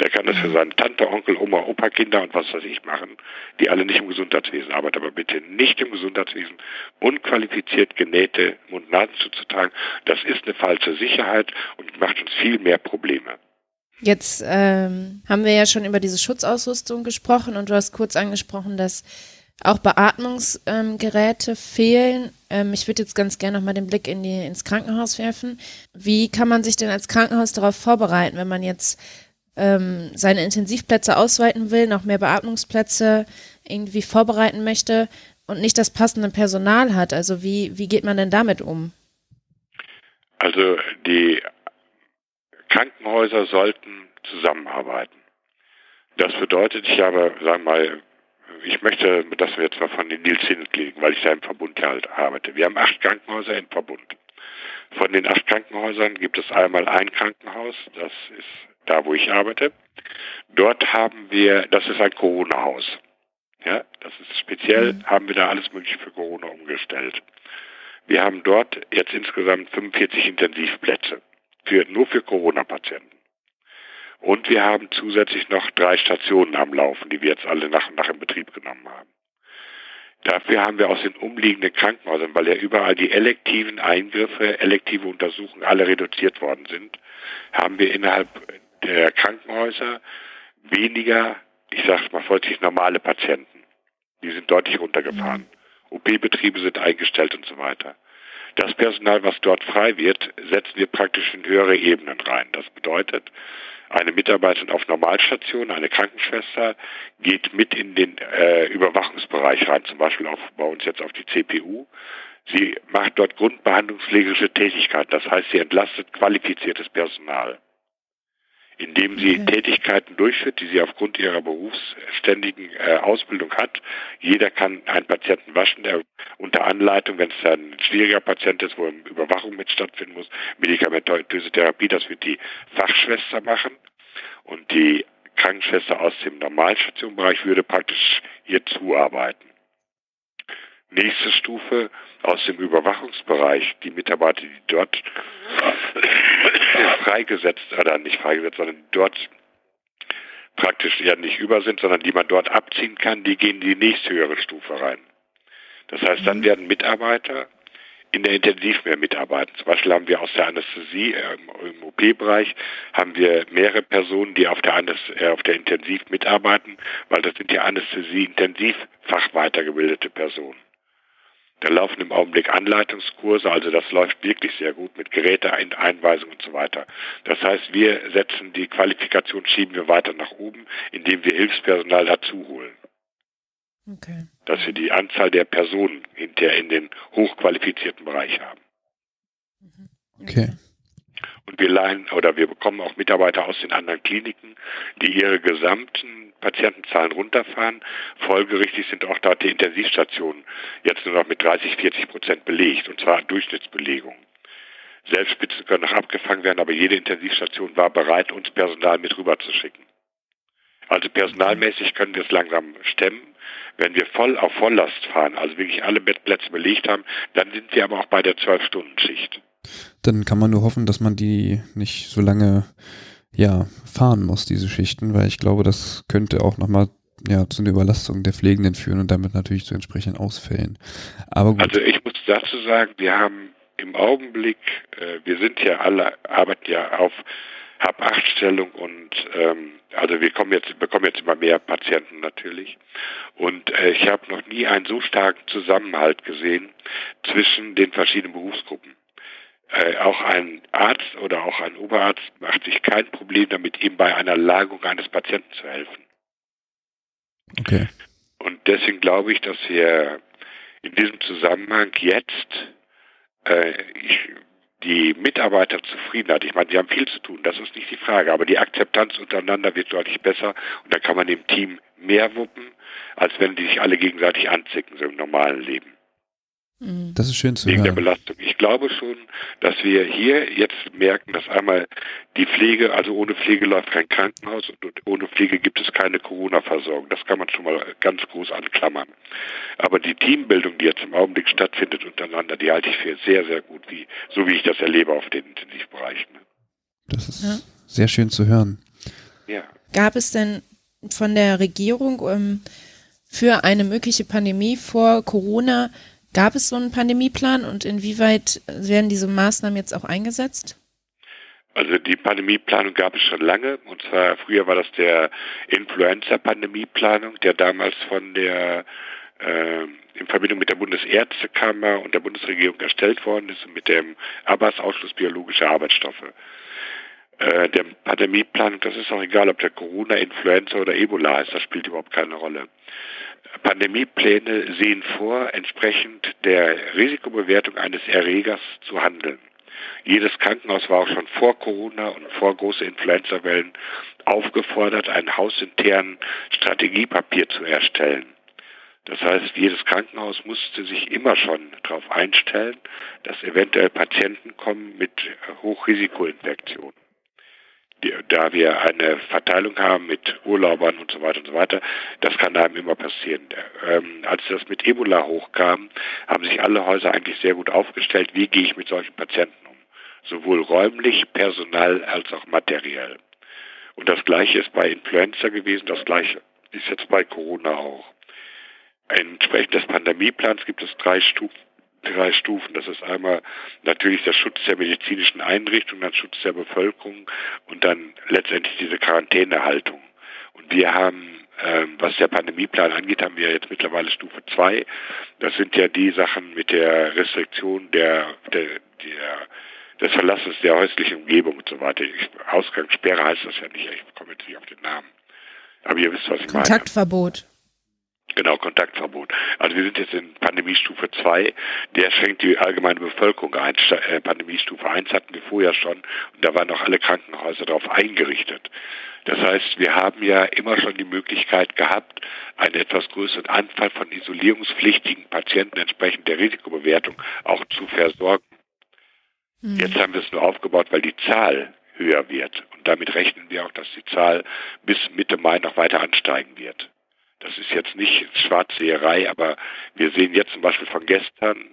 Der kann das für mhm. seine Tante, Onkel, Oma, Opa, Kinder und was weiß ich machen, die alle nicht im Gesundheitswesen arbeiten, aber bitte nicht im Gesundheitswesen unqualifiziert genähte Mund-Nasen zuzutragen. Das ist eine falsche Sicherheit und macht uns viel mehr Probleme. Jetzt ähm, haben wir ja schon über diese Schutzausrüstung gesprochen und du hast kurz angesprochen, dass auch Beatmungsgeräte ähm, fehlen. Ähm, ich würde jetzt ganz gerne nochmal den Blick in die, ins Krankenhaus werfen. Wie kann man sich denn als Krankenhaus darauf vorbereiten, wenn man jetzt ähm, seine Intensivplätze ausweiten will, noch mehr Beatmungsplätze irgendwie vorbereiten möchte und nicht das passende Personal hat? Also wie, wie geht man denn damit um? Also die Krankenhäuser sollten zusammenarbeiten. Das bedeutet, ich habe, sagen wir mal, ich möchte, dass wir jetzt mal von den Nils kliniken, weil ich da im Verbund halt arbeite. Wir haben acht Krankenhäuser im Verbund. Von den acht Krankenhäusern gibt es einmal ein Krankenhaus, das ist da, wo ich arbeite. Dort haben wir, das ist ein Corona-Haus. Ja, das ist speziell, mhm. haben wir da alles Mögliche für Corona umgestellt. Wir haben dort jetzt insgesamt 45 Intensivplätze für, nur für Corona-Patienten. Und wir haben zusätzlich noch drei Stationen am Laufen, die wir jetzt alle nach und nach in Betrieb genommen haben. Dafür haben wir aus den umliegenden Krankenhäusern, weil ja überall die elektiven Eingriffe, elektive Untersuchungen alle reduziert worden sind, haben wir innerhalb der Krankenhäuser weniger, ich sage mal vollständig normale Patienten. Die sind deutlich runtergefahren. OP-Betriebe sind eingestellt und so weiter. Das Personal, was dort frei wird, setzen wir praktisch in höhere Ebenen rein. Das bedeutet, eine Mitarbeiterin auf Normalstation, eine Krankenschwester, geht mit in den äh, Überwachungsbereich rein, zum Beispiel auch bei uns jetzt auf die CPU. Sie macht dort grundbehandlungspflegerische Tätigkeit, das heißt, sie entlastet qualifiziertes Personal indem sie okay. Tätigkeiten durchführt, die sie aufgrund ihrer berufsständigen äh, Ausbildung hat. Jeder kann einen Patienten waschen, der unter Anleitung, wenn es ein schwieriger Patient ist, wo eine Überwachung mit stattfinden muss, medikamentöse Therapie, das wird die Fachschwester machen. Und die Krankenschwester aus dem Normalstationbereich würde praktisch hier zuarbeiten. Nächste Stufe aus dem Überwachungsbereich, die Mitarbeiter, die dort freigesetzt, oder nicht freigesetzt, sondern dort praktisch ja nicht über sind, sondern die man dort abziehen kann, die gehen in die nächsthöhere Stufe rein. Das heißt, dann mhm. werden Mitarbeiter in der Intensivmehr mitarbeiten. Zum Beispiel haben wir aus der Anästhesie äh, im OP-Bereich haben wir mehrere Personen, die auf der, Anäst äh, auf der Intensiv mitarbeiten, weil das sind ja Anästhesie-Intensivfach weitergebildete Personen. Da laufen im Augenblick Anleitungskurse, also das läuft wirklich sehr gut mit Geräteeinweisungen und so weiter. Das heißt, wir setzen die Qualifikation, schieben wir weiter nach oben, indem wir Hilfspersonal dazu holen. Okay. Dass wir die Anzahl der Personen hinterher in den hochqualifizierten Bereich haben. Okay. Und wir leihen oder wir bekommen auch Mitarbeiter aus den anderen Kliniken, die ihre gesamten Patientenzahlen runterfahren. Folgerichtig sind auch da die Intensivstationen jetzt nur noch mit 30, 40 Prozent belegt, und zwar Durchschnittsbelegung. Selbstspitzen können noch abgefangen werden, aber jede Intensivstation war bereit, uns Personal mit rüberzuschicken. Also personalmäßig können wir es langsam stemmen. Wenn wir voll auf Volllast fahren, also wirklich alle Bettplätze belegt haben, dann sind wir aber auch bei der 12-Stunden-Schicht. Dann kann man nur hoffen, dass man die nicht so lange ja, fahren muss, diese Schichten, weil ich glaube, das könnte auch nochmal ja, zu einer Überlastung der Pflegenden führen und damit natürlich zu entsprechenden Ausfällen. Aber gut. Also ich muss dazu sagen, wir haben im Augenblick, äh, wir sind ja alle, arbeiten ja auf Hab-Acht-Stellung und ähm, also wir kommen jetzt, bekommen jetzt immer mehr Patienten natürlich. Und äh, ich habe noch nie einen so starken Zusammenhalt gesehen zwischen den verschiedenen Berufsgruppen. Äh, auch ein Arzt oder auch ein Oberarzt macht sich kein Problem damit, ihm bei einer Lagerung eines Patienten zu helfen. Okay. Und deswegen glaube ich, dass wir in diesem Zusammenhang jetzt äh, ich, die Mitarbeiterzufriedenheit, ich meine, die haben viel zu tun, das ist nicht die Frage, aber die Akzeptanz untereinander wird deutlich besser und da kann man dem Team mehr wuppen, als wenn die sich alle gegenseitig anzicken, so im normalen Leben. Mhm. Das ist schön zu Wegen hören. der Belastung. Ich glaube schon, dass wir hier jetzt merken, dass einmal die Pflege, also ohne Pflege läuft kein Krankenhaus und ohne Pflege gibt es keine Corona-Versorgung. Das kann man schon mal ganz groß anklammern. Aber die Teambildung, die jetzt im Augenblick stattfindet untereinander, die halte ich für sehr, sehr gut, wie, so wie ich das erlebe auf den Intensivbereichen. Das ist ja. sehr schön zu hören. Ja. Gab es denn von der Regierung ähm, für eine mögliche Pandemie vor Corona Gab es so einen Pandemieplan und inwieweit werden diese Maßnahmen jetzt auch eingesetzt? Also die Pandemieplanung gab es schon lange. Und zwar früher war das der Influenza-Pandemieplanung, der damals von der äh, in Verbindung mit der Bundesärztekammer und der Bundesregierung erstellt worden ist und mit dem Abbas-Ausschluss biologischer Arbeitsstoffe. Äh, der Pandemieplanung, das ist auch egal, ob der Corona, Influenza oder Ebola heißt, das spielt überhaupt keine Rolle. Pandemiepläne sehen vor, entsprechend der Risikobewertung eines Erregers zu handeln. Jedes Krankenhaus war auch schon vor Corona und vor große Influenza-Wellen aufgefordert, ein hausinternen Strategiepapier zu erstellen. Das heißt, jedes Krankenhaus musste sich immer schon darauf einstellen, dass eventuell Patienten kommen mit Hochrisikoinfektionen da wir eine Verteilung haben mit Urlaubern und so weiter und so weiter, das kann einem immer passieren. Ähm, als das mit Ebola hochkam, haben sich alle Häuser eigentlich sehr gut aufgestellt, wie gehe ich mit solchen Patienten um. Sowohl räumlich, personal als auch materiell. Und das gleiche ist bei Influenza gewesen, das gleiche ist jetzt bei Corona auch. Entsprechend des Pandemieplans gibt es drei Stufen drei Stufen. Das ist einmal natürlich der Schutz der medizinischen Einrichtungen, dann Schutz der Bevölkerung und dann letztendlich diese Quarantänehaltung. Und wir haben, ähm, was der Pandemieplan angeht, haben wir jetzt mittlerweile Stufe 2. Das sind ja die Sachen mit der Restriktion der, der, der des Verlasses der häuslichen Umgebung und so weiter. Ausgangssperre heißt das ja nicht, ich komme jetzt nicht auf den Namen. Aber ihr wisst, was ich meine. Kontaktverbot. Genau, Kontaktverbot. Also wir sind jetzt in Pandemiestufe 2, der schränkt die allgemeine Bevölkerung ein. Äh, Pandemiestufe 1 hatten wir vorher schon und da waren auch alle Krankenhäuser darauf eingerichtet. Das heißt, wir haben ja immer schon die Möglichkeit gehabt, einen etwas größeren Anfall von isolierungspflichtigen Patienten entsprechend der Risikobewertung auch zu versorgen. Mhm. Jetzt haben wir es nur aufgebaut, weil die Zahl höher wird. Und damit rechnen wir auch, dass die Zahl bis Mitte Mai noch weiter ansteigen wird. Das ist jetzt nicht Schwarzseherei, aber wir sehen jetzt zum Beispiel von gestern,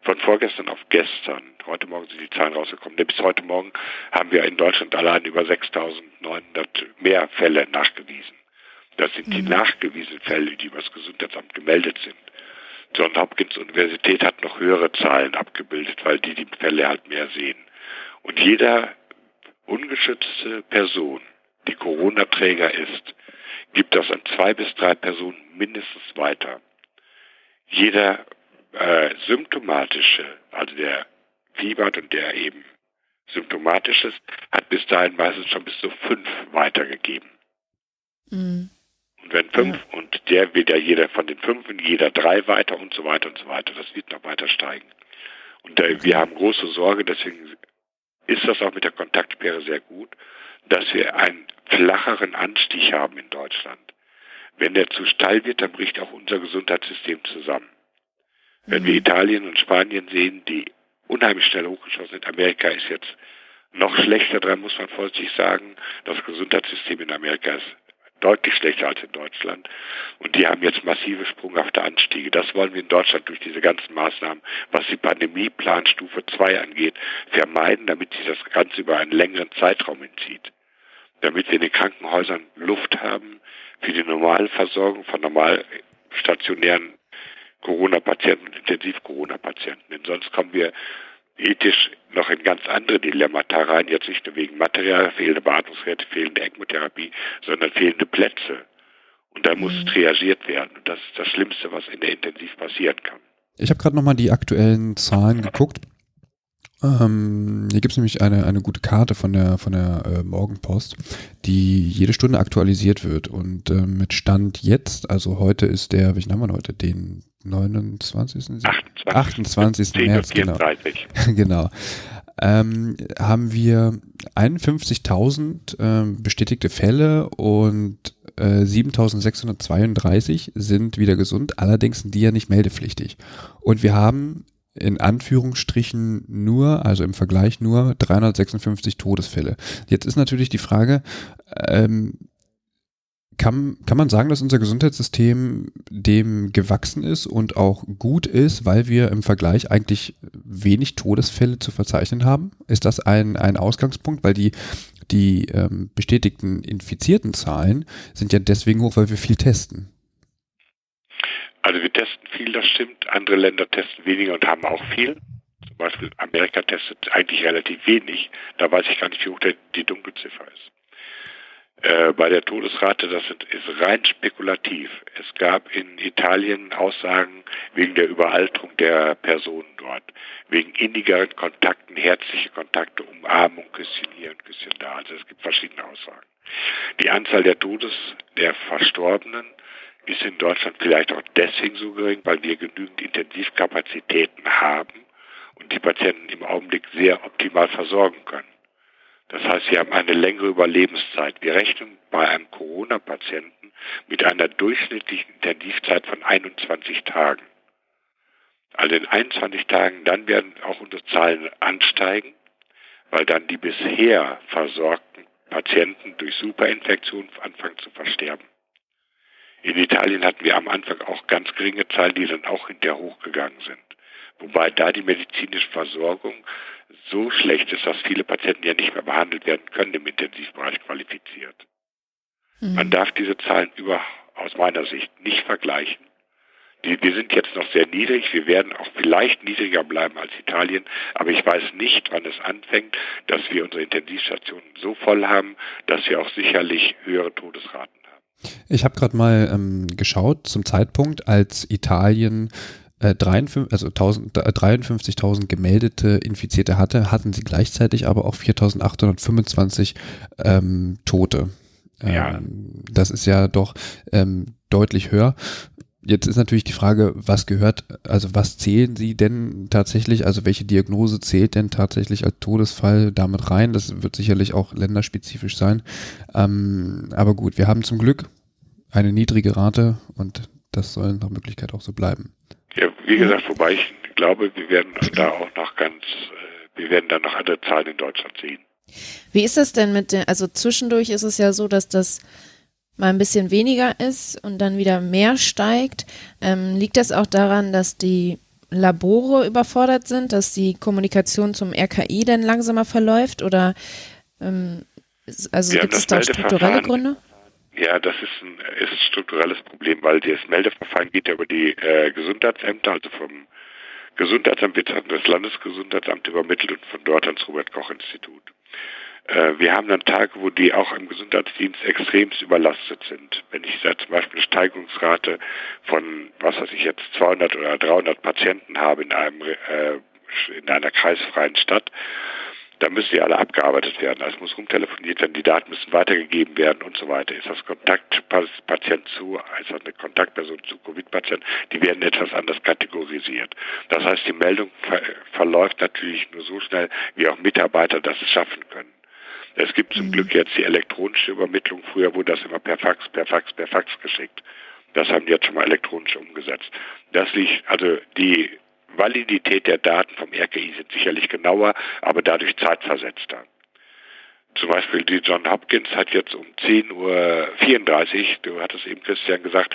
von vorgestern auf gestern, heute Morgen sind die Zahlen rausgekommen, bis heute Morgen haben wir in Deutschland allein über 6.900 mehr Fälle nachgewiesen. Das sind die mhm. nachgewiesenen Fälle, die über das Gesundheitsamt gemeldet sind. John Hopkins Universität hat noch höhere Zahlen abgebildet, weil die die Fälle halt mehr sehen. Und jeder ungeschützte Person, die Corona-Träger ist, gibt das an zwei bis drei Personen mindestens weiter. Jeder äh, symptomatische, also der fiebert und der eben symptomatisch ist, hat bis dahin meistens schon bis zu fünf weitergegeben. Mhm. Und wenn fünf ja. und der wieder jeder von den fünf und jeder drei weiter und so weiter und so weiter, das wird noch weiter steigen. Und äh, wir haben große Sorge, deswegen ist das auch mit der Kontaktsperre sehr gut, dass wir einen flacheren Anstieg haben in Deutschland. Wenn der zu steil wird, dann bricht auch unser Gesundheitssystem zusammen. Wenn wir mhm. Italien und Spanien sehen, die unheimlich schnell hochgeschossen sind, Amerika ist jetzt noch schlechter dran, muss man vorsichtig sagen. Das Gesundheitssystem in Amerika ist deutlich schlechter als in Deutschland. Und die haben jetzt massive sprunghafte Anstiege. Das wollen wir in Deutschland durch diese ganzen Maßnahmen, was die Pandemieplanstufe 2 angeht, vermeiden, damit sich das Ganze über einen längeren Zeitraum entzieht damit wir in den Krankenhäusern Luft haben für die Normalversorgung von normal stationären Corona-Patienten und Intensiv-Corona-Patienten. Denn sonst kommen wir ethisch noch in ganz andere Dilemmata rein, jetzt nicht nur wegen Material, fehlende Beatmungsgeräte, fehlende ECMO-Therapie, sondern fehlende Plätze. Und da muss mhm. reagiert werden. Und das ist das Schlimmste, was in der Intensiv passieren kann. Ich habe gerade nochmal die aktuellen Zahlen geguckt. Ähm, hier gibt es nämlich eine, eine gute Karte von der, von der äh, Morgenpost, die jede Stunde aktualisiert wird. Und äh, mit Stand jetzt, also heute ist der, welchen haben wir heute? Den 29. 28. 28. März, genau. genau. Ähm, haben wir 51.000 äh, bestätigte Fälle und äh, 7.632 sind wieder gesund, allerdings sind die ja nicht meldepflichtig. Und wir haben in Anführungsstrichen nur, also im Vergleich nur 356 Todesfälle. Jetzt ist natürlich die Frage, ähm, kann, kann man sagen, dass unser Gesundheitssystem dem gewachsen ist und auch gut ist, weil wir im Vergleich eigentlich wenig Todesfälle zu verzeichnen haben? Ist das ein, ein Ausgangspunkt? Weil die, die ähm, bestätigten infizierten Zahlen sind ja deswegen hoch, weil wir viel testen. Also wir testen viel, das stimmt. Andere Länder testen weniger und haben auch viel. Zum Beispiel Amerika testet eigentlich relativ wenig. Da weiß ich gar nicht, wie hoch die Dunkelziffer ist. Äh, bei der Todesrate, das ist rein spekulativ. Es gab in Italien Aussagen wegen der Überalterung der Personen dort, wegen innigeren Kontakten, herzliche Kontakte, Umarmung, Küsschen hier und Küsschen da. Also es gibt verschiedene Aussagen. Die Anzahl der Todes, der Verstorbenen, ist in Deutschland vielleicht auch deswegen so gering, weil wir genügend Intensivkapazitäten haben und die Patienten im Augenblick sehr optimal versorgen können. Das heißt, sie haben eine längere Überlebenszeit. Wir rechnen bei einem Corona-Patienten mit einer durchschnittlichen Intensivzeit von 21 Tagen. Also in 21 Tagen, dann werden auch unsere Zahlen ansteigen, weil dann die bisher versorgten Patienten durch Superinfektion anfangen zu versterben. In Italien hatten wir am Anfang auch ganz geringe Zahlen, die dann auch hinterher hochgegangen sind. Wobei da die medizinische Versorgung so schlecht ist, dass viele Patienten ja nicht mehr behandelt werden können im Intensivbereich qualifiziert. Mhm. Man darf diese Zahlen über, aus meiner Sicht nicht vergleichen. Die, wir sind jetzt noch sehr niedrig, wir werden auch vielleicht niedriger bleiben als Italien, aber ich weiß nicht, wann es anfängt, dass wir unsere Intensivstationen so voll haben, dass wir auch sicherlich höhere Todesraten ich habe gerade mal ähm, geschaut zum Zeitpunkt, als Italien äh, 53, also 53.000 gemeldete Infizierte hatte, hatten sie gleichzeitig aber auch 4.825 ähm, Tote. Ähm, ja. Das ist ja doch ähm, deutlich höher. Jetzt ist natürlich die Frage, was gehört, also was zählen Sie denn tatsächlich, also welche Diagnose zählt denn tatsächlich als Todesfall damit rein? Das wird sicherlich auch länderspezifisch sein. Ähm, aber gut, wir haben zum Glück eine niedrige Rate und das soll nach Möglichkeit auch so bleiben. Ja, wie gesagt, wobei ich glaube, wir werden da auch noch ganz, äh, wir werden dann noch andere Zahlen in Deutschland sehen. Wie ist das denn mit den, also zwischendurch ist es ja so, dass das mal ein bisschen weniger ist und dann wieder mehr steigt. Ähm, liegt das auch daran, dass die Labore überfordert sind, dass die Kommunikation zum RKI dann langsamer verläuft oder ähm, also gibt es da strukturelle Gründe? Ja, das ist ein, ist ein strukturelles Problem, weil das Meldeverfahren geht ja über die äh, Gesundheitsämter, also vom Gesundheitsamt wird das Landesgesundheitsamt übermittelt und von dort ans Robert-Koch-Institut. Äh, wir haben dann Tage, wo die auch im Gesundheitsdienst extremst überlastet sind. Wenn ich da zum Beispiel eine Steigungsrate von, was weiß ich jetzt, 200 oder 300 Patienten habe in einem äh, in einer kreisfreien Stadt, da müssen die alle abgearbeitet werden. Also es muss rumtelefoniert werden, die Daten müssen weitergegeben werden und so weiter. Ist das Kontaktpatient zu, ist das eine Kontaktperson zu Covid-Patient, die werden etwas anders kategorisiert. Das heißt, die Meldung ver verläuft natürlich nur so schnell, wie auch Mitarbeiter das schaffen können. Es gibt zum mhm. Glück jetzt die elektronische Übermittlung. Früher wurde das immer per Fax, per Fax, per Fax geschickt. Das haben die jetzt schon mal elektronisch umgesetzt. Das liegt, also die Validität der Daten vom RKI sind sicherlich genauer, aber dadurch zeitversetzter. Zum Beispiel die John Hopkins hat jetzt um 10.34 Uhr, du hattest eben Christian gesagt,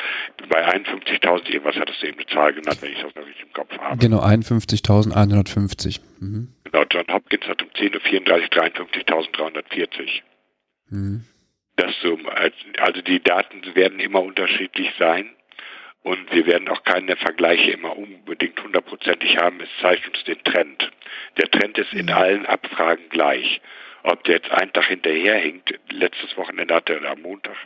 bei 51.000 irgendwas hattest du eben eine Zahl genannt, wenn ich das noch nicht im Kopf habe. Genau, 51.150. Mhm. Genau, John Hopkins hat um 10.34 Uhr 53.340. Mhm. Das so, also die Daten werden immer unterschiedlich sein. Und wir werden auch keine Vergleiche immer unbedingt hundertprozentig haben. Es zeigt uns den Trend. Der Trend ist in mhm. allen Abfragen gleich. Ob der jetzt einen Tag hinterherhinkt, letztes Wochenende hatte oder am Montag,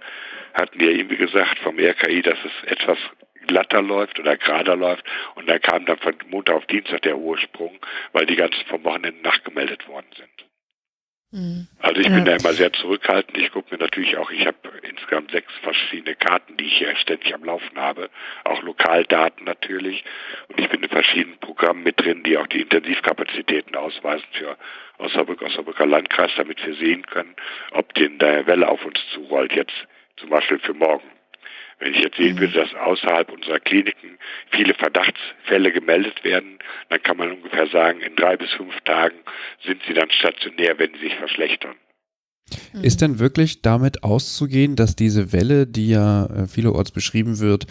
hatten wir irgendwie gesagt vom RKI, dass es etwas glatter läuft oder gerader läuft. Und dann kam dann von Montag auf Dienstag der hohe Sprung, weil die ganzen vom Wochenende nachgemeldet worden sind. Mhm. Also ich bin da immer sehr zurückhaltend. Ich gucke mir natürlich auch, ich habe insgesamt sechs verschiedene Karten, die ich hier ständig am Laufen habe, auch Lokaldaten natürlich. Und ich bin in verschiedenen Programmen mit drin, die auch die Intensivkapazitäten ausweisen für Osnabrück, Osnabrücker Landkreis, damit wir sehen können, ob den der Welle auf uns zurollt, jetzt zum Beispiel für morgen. Wenn ich jetzt sehen würde, dass außerhalb unserer Kliniken viele Verdachtsfälle gemeldet werden, dann kann man ungefähr sagen, in drei bis fünf Tagen sind sie dann stationär, wenn sie sich verschlechtern. Mhm. Ist denn wirklich damit auszugehen, dass diese Welle, die ja äh, vielerorts beschrieben wird,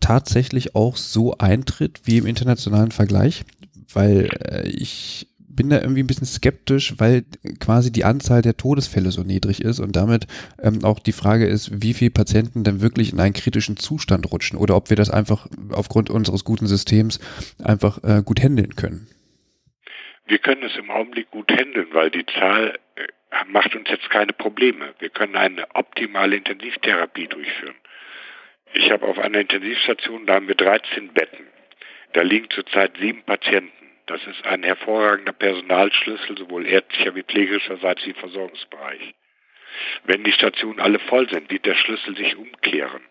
tatsächlich auch so eintritt wie im internationalen Vergleich? Weil äh, ich bin da irgendwie ein bisschen skeptisch, weil quasi die Anzahl der Todesfälle so niedrig ist und damit ähm, auch die Frage ist, wie viele Patienten denn wirklich in einen kritischen Zustand rutschen oder ob wir das einfach aufgrund unseres guten Systems einfach äh, gut handeln können. Wir können es im Augenblick gut handeln, weil die Zahl äh, macht uns jetzt keine Probleme. Wir können eine optimale Intensivtherapie durchführen. Ich habe auf einer Intensivstation, da haben wir 13 Betten. Da liegen zurzeit sieben Patienten. Das ist ein hervorragender Personalschlüssel, sowohl ärztlicher wie pflegerischerseits wie Versorgungsbereich. Wenn die Stationen alle voll sind, wird der Schlüssel sich umkehren.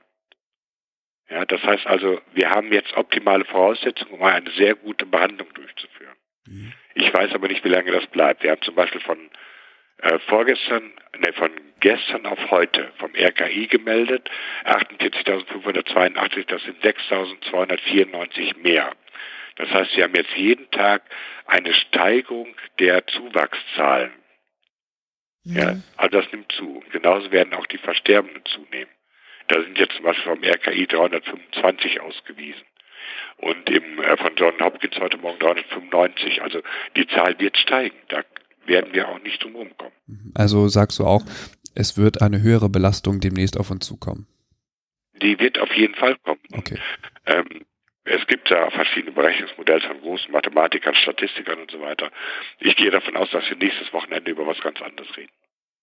Ja, das heißt also, wir haben jetzt optimale Voraussetzungen, um eine sehr gute Behandlung durchzuführen. Mhm. Ich weiß aber nicht, wie lange das bleibt. Wir haben zum Beispiel von äh, vorgestern, ne, von gestern auf heute vom RKI gemeldet, 48.582, das sind 6.294 mehr. Das heißt, wir haben jetzt jeden Tag eine Steigerung der Zuwachszahlen. Ja, also das nimmt zu. Und genauso werden auch die Versterbenden zunehmen. Da sind jetzt zum Beispiel vom RKI 325 ausgewiesen. Und im, äh, von John Hopkins heute Morgen 395. Also die Zahl wird steigen. Da werden wir auch nicht drum rumkommen. Mhm. Also sagst du auch, es wird eine höhere Belastung demnächst auf uns zukommen? Die wird auf jeden Fall kommen. Okay. Ähm, es gibt ja verschiedene Berechnungsmodelle von großen Mathematikern, Statistikern und so weiter. Ich gehe davon aus, dass wir nächstes Wochenende über was ganz anderes reden.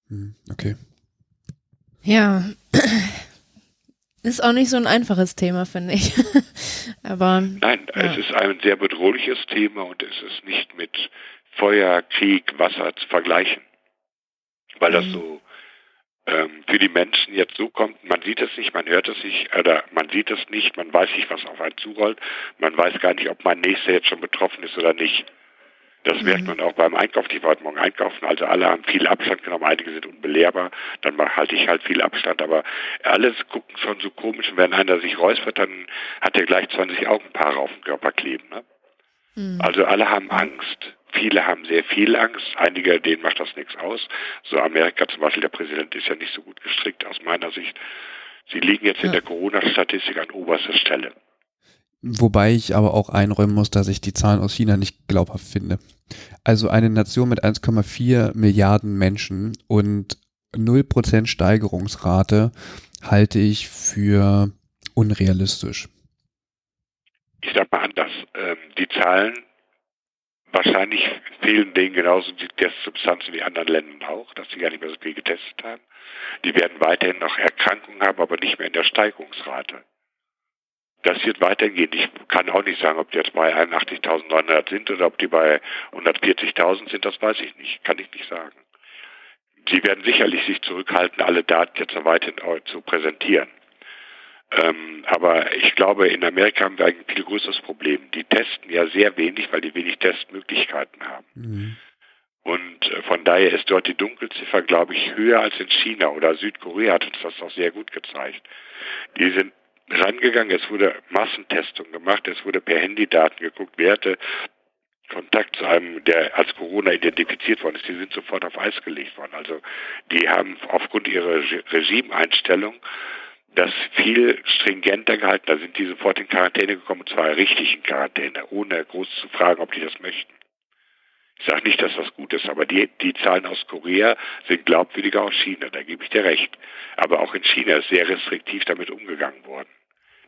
Hm, okay. Ja, ist auch nicht so ein einfaches Thema, finde ich. Aber nein, ja. es ist ein sehr bedrohliches Thema und es ist nicht mit Feuer, Krieg, Wasser zu vergleichen, weil das mhm. so ähm, für die Menschen jetzt so kommt, man sieht es nicht, man hört es nicht, oder man sieht es nicht, man weiß nicht, was auf einen zurollt, man weiß gar nicht, ob mein Nächster jetzt schon betroffen ist oder nicht. Das mhm. merkt man auch beim Einkauf. Ich war heute Morgen einkaufen, also alle haben viel Abstand genommen, einige sind unbelehrbar, dann halte ich halt viel Abstand, aber alles gucken schon so komisch und wenn einer sich räuspert, dann hat er gleich 20 Augenpaare auf dem Körper kleben. Ne? Mhm. Also alle haben Angst. Viele haben sehr viel Angst, einige, denen macht das nichts aus. So Amerika zum Beispiel, der Präsident ist ja nicht so gut gestrickt aus meiner Sicht. Sie liegen jetzt ja. in der Corona-Statistik an oberster Stelle. Wobei ich aber auch einräumen muss, dass ich die Zahlen aus China nicht glaubhaft finde. Also eine Nation mit 1,4 Milliarden Menschen und 0% Steigerungsrate halte ich für unrealistisch. Ich sage mal anders. Ähm, die Zahlen Wahrscheinlich fehlen denen genauso die Testsubstanzen wie anderen Ländern auch, dass sie gar nicht mehr so viel getestet haben. Die werden weiterhin noch Erkrankungen haben, aber nicht mehr in der Steigungsrate. Das wird weiterhin gehen. Ich kann auch nicht sagen, ob die jetzt bei 81.900 sind oder ob die bei 140.000 sind, das weiß ich nicht, kann ich nicht sagen. Sie werden sicherlich sich zurückhalten, alle Daten jetzt weiterhin zu präsentieren. Ähm, aber ich glaube, in Amerika haben wir ein viel größeres Problem. Die testen ja sehr wenig, weil die wenig Testmöglichkeiten haben. Mhm. Und äh, von daher ist dort die Dunkelziffer, glaube ich, höher als in China oder Südkorea hat uns das auch sehr gut gezeigt. Die sind rangegangen, es wurde Massentestung gemacht, es wurde per Handydaten geguckt, wer hatte Kontakt zu einem, der als Corona identifiziert worden ist, die sind sofort auf Eis gelegt worden. Also die haben aufgrund ihrer Regimeinstellung das viel stringenter gehalten. Da sind die sofort in Quarantäne gekommen, und zwar richtig in Quarantäne, ohne groß zu fragen, ob die das möchten. Ich sage nicht, dass das gut ist, aber die, die Zahlen aus Korea sind glaubwürdiger aus China, da gebe ich dir recht. Aber auch in China ist sehr restriktiv damit umgegangen worden.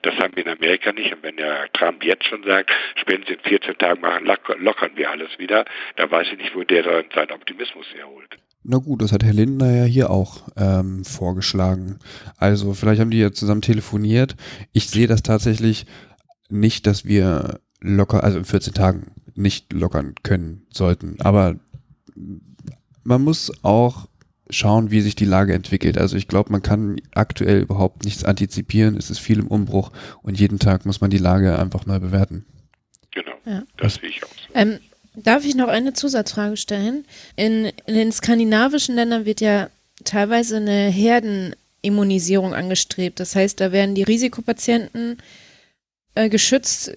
Das haben wir in Amerika nicht. Und wenn der Trump jetzt schon sagt, spätestens in 14 Tagen machen, lockern wir alles wieder, da weiß ich nicht, wo der dann seinen Optimismus herholt. Na gut, das hat Herr Lindner ja hier auch ähm, vorgeschlagen. Also vielleicht haben die ja zusammen telefoniert. Ich sehe das tatsächlich nicht, dass wir locker, also in 14 Tagen nicht lockern können sollten. Aber man muss auch schauen, wie sich die Lage entwickelt. Also ich glaube, man kann aktuell überhaupt nichts antizipieren. Es ist viel im Umbruch und jeden Tag muss man die Lage einfach neu bewerten. Genau, ja. das sehe ich auch so. Ähm, darf ich noch eine Zusatzfrage stellen? In, in den skandinavischen Ländern wird ja teilweise eine Herdenimmunisierung angestrebt. Das heißt, da werden die Risikopatienten äh, geschützt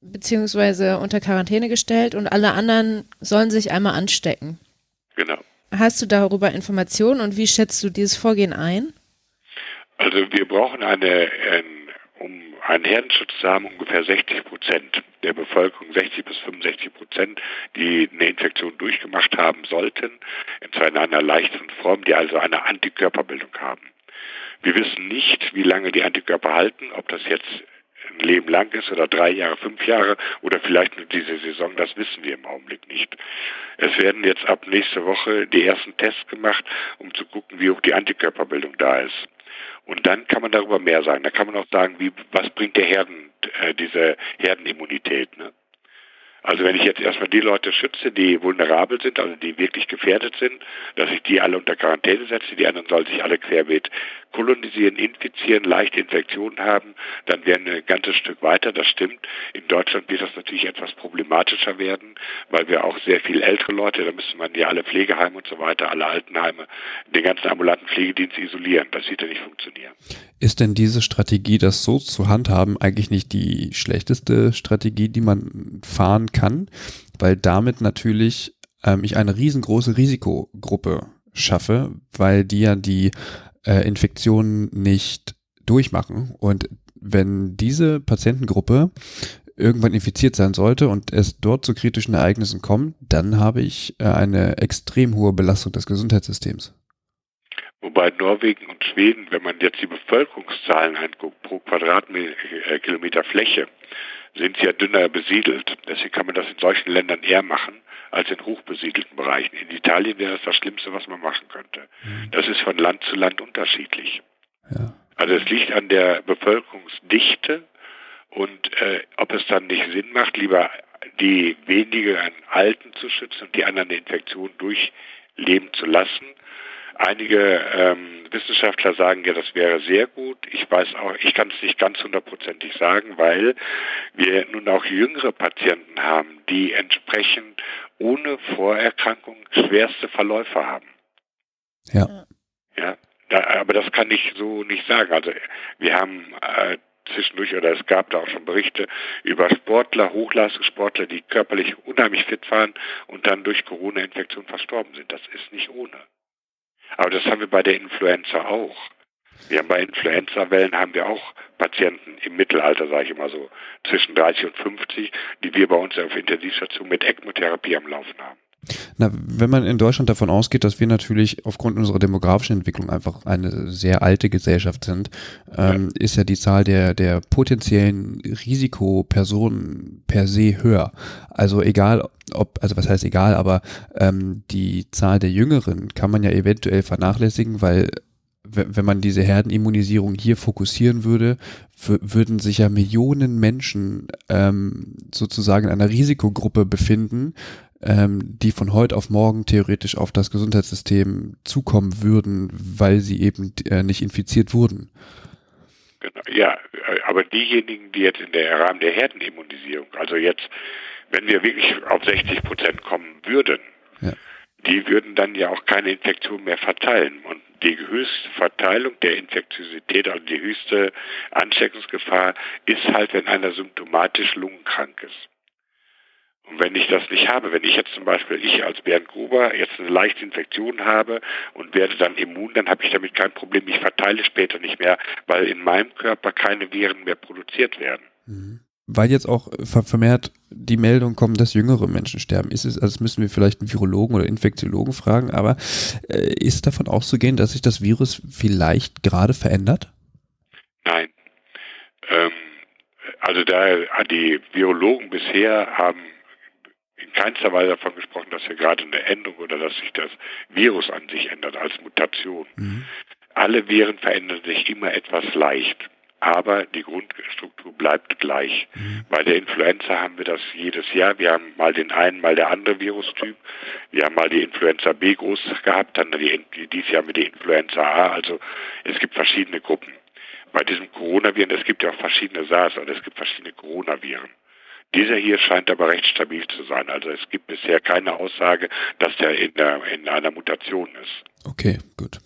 beziehungsweise unter Quarantäne gestellt und alle anderen sollen sich einmal anstecken. Genau. Hast du darüber Informationen und wie schätzt du dieses Vorgehen ein? Also wir brauchen eine, ein, einen Herdenschutz zu haben, ungefähr 60 Prozent der Bevölkerung, 60 bis 65 Prozent, die eine Infektion durchgemacht haben sollten, und zwar in einer leichten Form, die also eine Antikörperbildung haben. Wir wissen nicht, wie lange die Antikörper halten, ob das jetzt ein Leben lang ist oder drei Jahre, fünf Jahre oder vielleicht nur diese Saison, das wissen wir im Augenblick nicht. Es werden jetzt ab nächste Woche die ersten Tests gemacht, um zu gucken, wie hoch die Antikörperbildung da ist. Und dann kann man darüber mehr sagen. Da kann man auch sagen, wie, was bringt der Herden, äh, diese Herdenimmunität. Ne? Also wenn ich jetzt erstmal die Leute schütze, die vulnerabel sind, also die wirklich gefährdet sind, dass ich die alle unter Quarantäne setze, die anderen sollen sich alle querbeet kolonisieren, infizieren, leichte Infektionen haben, dann wären wir ein ganzes Stück weiter, das stimmt. In Deutschland wird das natürlich etwas problematischer werden, weil wir auch sehr viel ältere Leute, da müsste man ja alle Pflegeheime und so weiter, alle Altenheime, den ganzen ambulanten Pflegedienst isolieren. Das sieht ja nicht funktionieren. Ist denn diese Strategie, das so zu handhaben, eigentlich nicht die schlechteste Strategie, die man fahren kann? Weil damit natürlich ähm, ich eine riesengroße Risikogruppe schaffe, weil die ja die äh, Infektionen nicht durchmachen. Und wenn diese Patientengruppe irgendwann infiziert sein sollte und es dort zu kritischen Ereignissen kommt, dann habe ich äh, eine extrem hohe Belastung des Gesundheitssystems. Wobei Norwegen und Schweden, wenn man jetzt die Bevölkerungszahlen anguckt, pro Quadratkilometer Fläche, sind sie ja dünner besiedelt. Deswegen kann man das in solchen Ländern eher machen als in hochbesiedelten Bereichen. In Italien wäre das das Schlimmste, was man machen könnte. Mhm. Das ist von Land zu Land unterschiedlich. Ja. Also es liegt an der Bevölkerungsdichte und äh, ob es dann nicht Sinn macht, lieber die wenigen Alten zu schützen und die anderen eine Infektion durchleben zu lassen, Einige ähm, Wissenschaftler sagen ja, das wäre sehr gut. Ich weiß auch, ich kann es nicht ganz hundertprozentig sagen, weil wir nun auch jüngere Patienten haben, die entsprechend ohne Vorerkrankung schwerste Verläufe haben. Ja. Ja, da, aber das kann ich so nicht sagen. Also wir haben äh, zwischendurch oder es gab da auch schon Berichte über Sportler, Hochleistungssportler, die körperlich unheimlich fit waren und dann durch Corona-Infektion verstorben sind. Das ist nicht ohne. Aber das haben wir bei der Influenza auch. Wir haben bei Influenza-Wellen haben wir auch Patienten im Mittelalter, sage ich immer so, zwischen 30 und 50, die wir bei uns auf Intensivstation mit ECMO-Therapie am Laufen haben. Na, wenn man in Deutschland davon ausgeht, dass wir natürlich aufgrund unserer demografischen Entwicklung einfach eine sehr alte Gesellschaft sind, ähm, ja. ist ja die Zahl der, der potenziellen Risikopersonen per se höher. Also egal, ob, also was heißt egal, aber ähm, die Zahl der Jüngeren kann man ja eventuell vernachlässigen, weil wenn man diese Herdenimmunisierung hier fokussieren würde, würden sich ja Millionen Menschen ähm, sozusagen in einer Risikogruppe befinden, ähm, die von heute auf morgen theoretisch auf das Gesundheitssystem zukommen würden, weil sie eben äh, nicht infiziert wurden. Genau, ja, aber diejenigen, die jetzt in der Rahmen der Herdenimmunisierung, also jetzt, wenn wir wirklich auf 60 Prozent kommen würden, ja. die würden dann ja auch keine Infektion mehr verteilen. Und die höchste Verteilung der Infektiosität, also die höchste Ansteckungsgefahr, ist halt, wenn einer symptomatisch lungenkrank ist. Und wenn ich das nicht habe, wenn ich jetzt zum Beispiel, ich als Bernd Gruber jetzt eine leichte Infektion habe und werde dann immun, dann habe ich damit kein Problem. Ich verteile später nicht mehr, weil in meinem Körper keine Viren mehr produziert werden. Mhm. Weil jetzt auch vermehrt die Meldung kommt, dass jüngere Menschen sterben. Ist es, also das müssen wir vielleicht einen Virologen oder Infektiologen fragen, aber äh, ist davon auszugehen, dass sich das Virus vielleicht gerade verändert? Nein. Ähm, also da die Virologen bisher haben in keinster Weise davon gesprochen, dass hier gerade eine Änderung oder dass sich das Virus an sich ändert als Mutation. Mhm. Alle Viren verändern sich immer etwas leicht, aber die Grundstruktur bleibt gleich. Mhm. Bei der Influenza haben wir das jedes Jahr. Wir haben mal den einen, mal der andere Virustyp. Wir haben mal die Influenza B groß gehabt, dann die, dieses Jahr mit der Influenza A. Also es gibt verschiedene Gruppen. Bei diesem Coronaviren, es gibt ja auch verschiedene SARS und es gibt verschiedene Coronaviren. Dieser hier scheint aber recht stabil zu sein. Also es gibt bisher keine Aussage, dass der in, der, in einer Mutation ist. Okay, gut.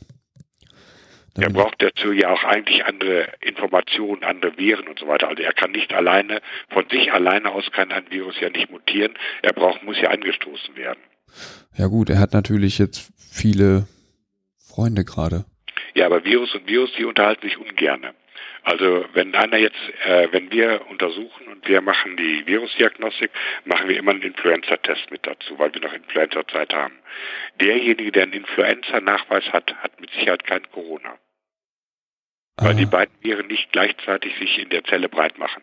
Dann er braucht dazu ja auch eigentlich andere Informationen, andere Viren und so weiter. Also er kann nicht alleine, von sich alleine aus kann ein Virus ja nicht mutieren. Er braucht, muss ja angestoßen werden. Ja gut, er hat natürlich jetzt viele Freunde gerade. Ja, aber Virus und Virus, die unterhalten sich ungerne. Also wenn einer jetzt, äh, wenn wir untersuchen und wir machen die Virusdiagnostik, machen wir immer einen Influenza-Test mit dazu, weil wir noch Influenza-Zeit haben. Derjenige, der einen Influenza-Nachweis hat, hat mit Sicherheit kein Corona. Weil die beiden Viren nicht gleichzeitig sich in der Zelle breit machen.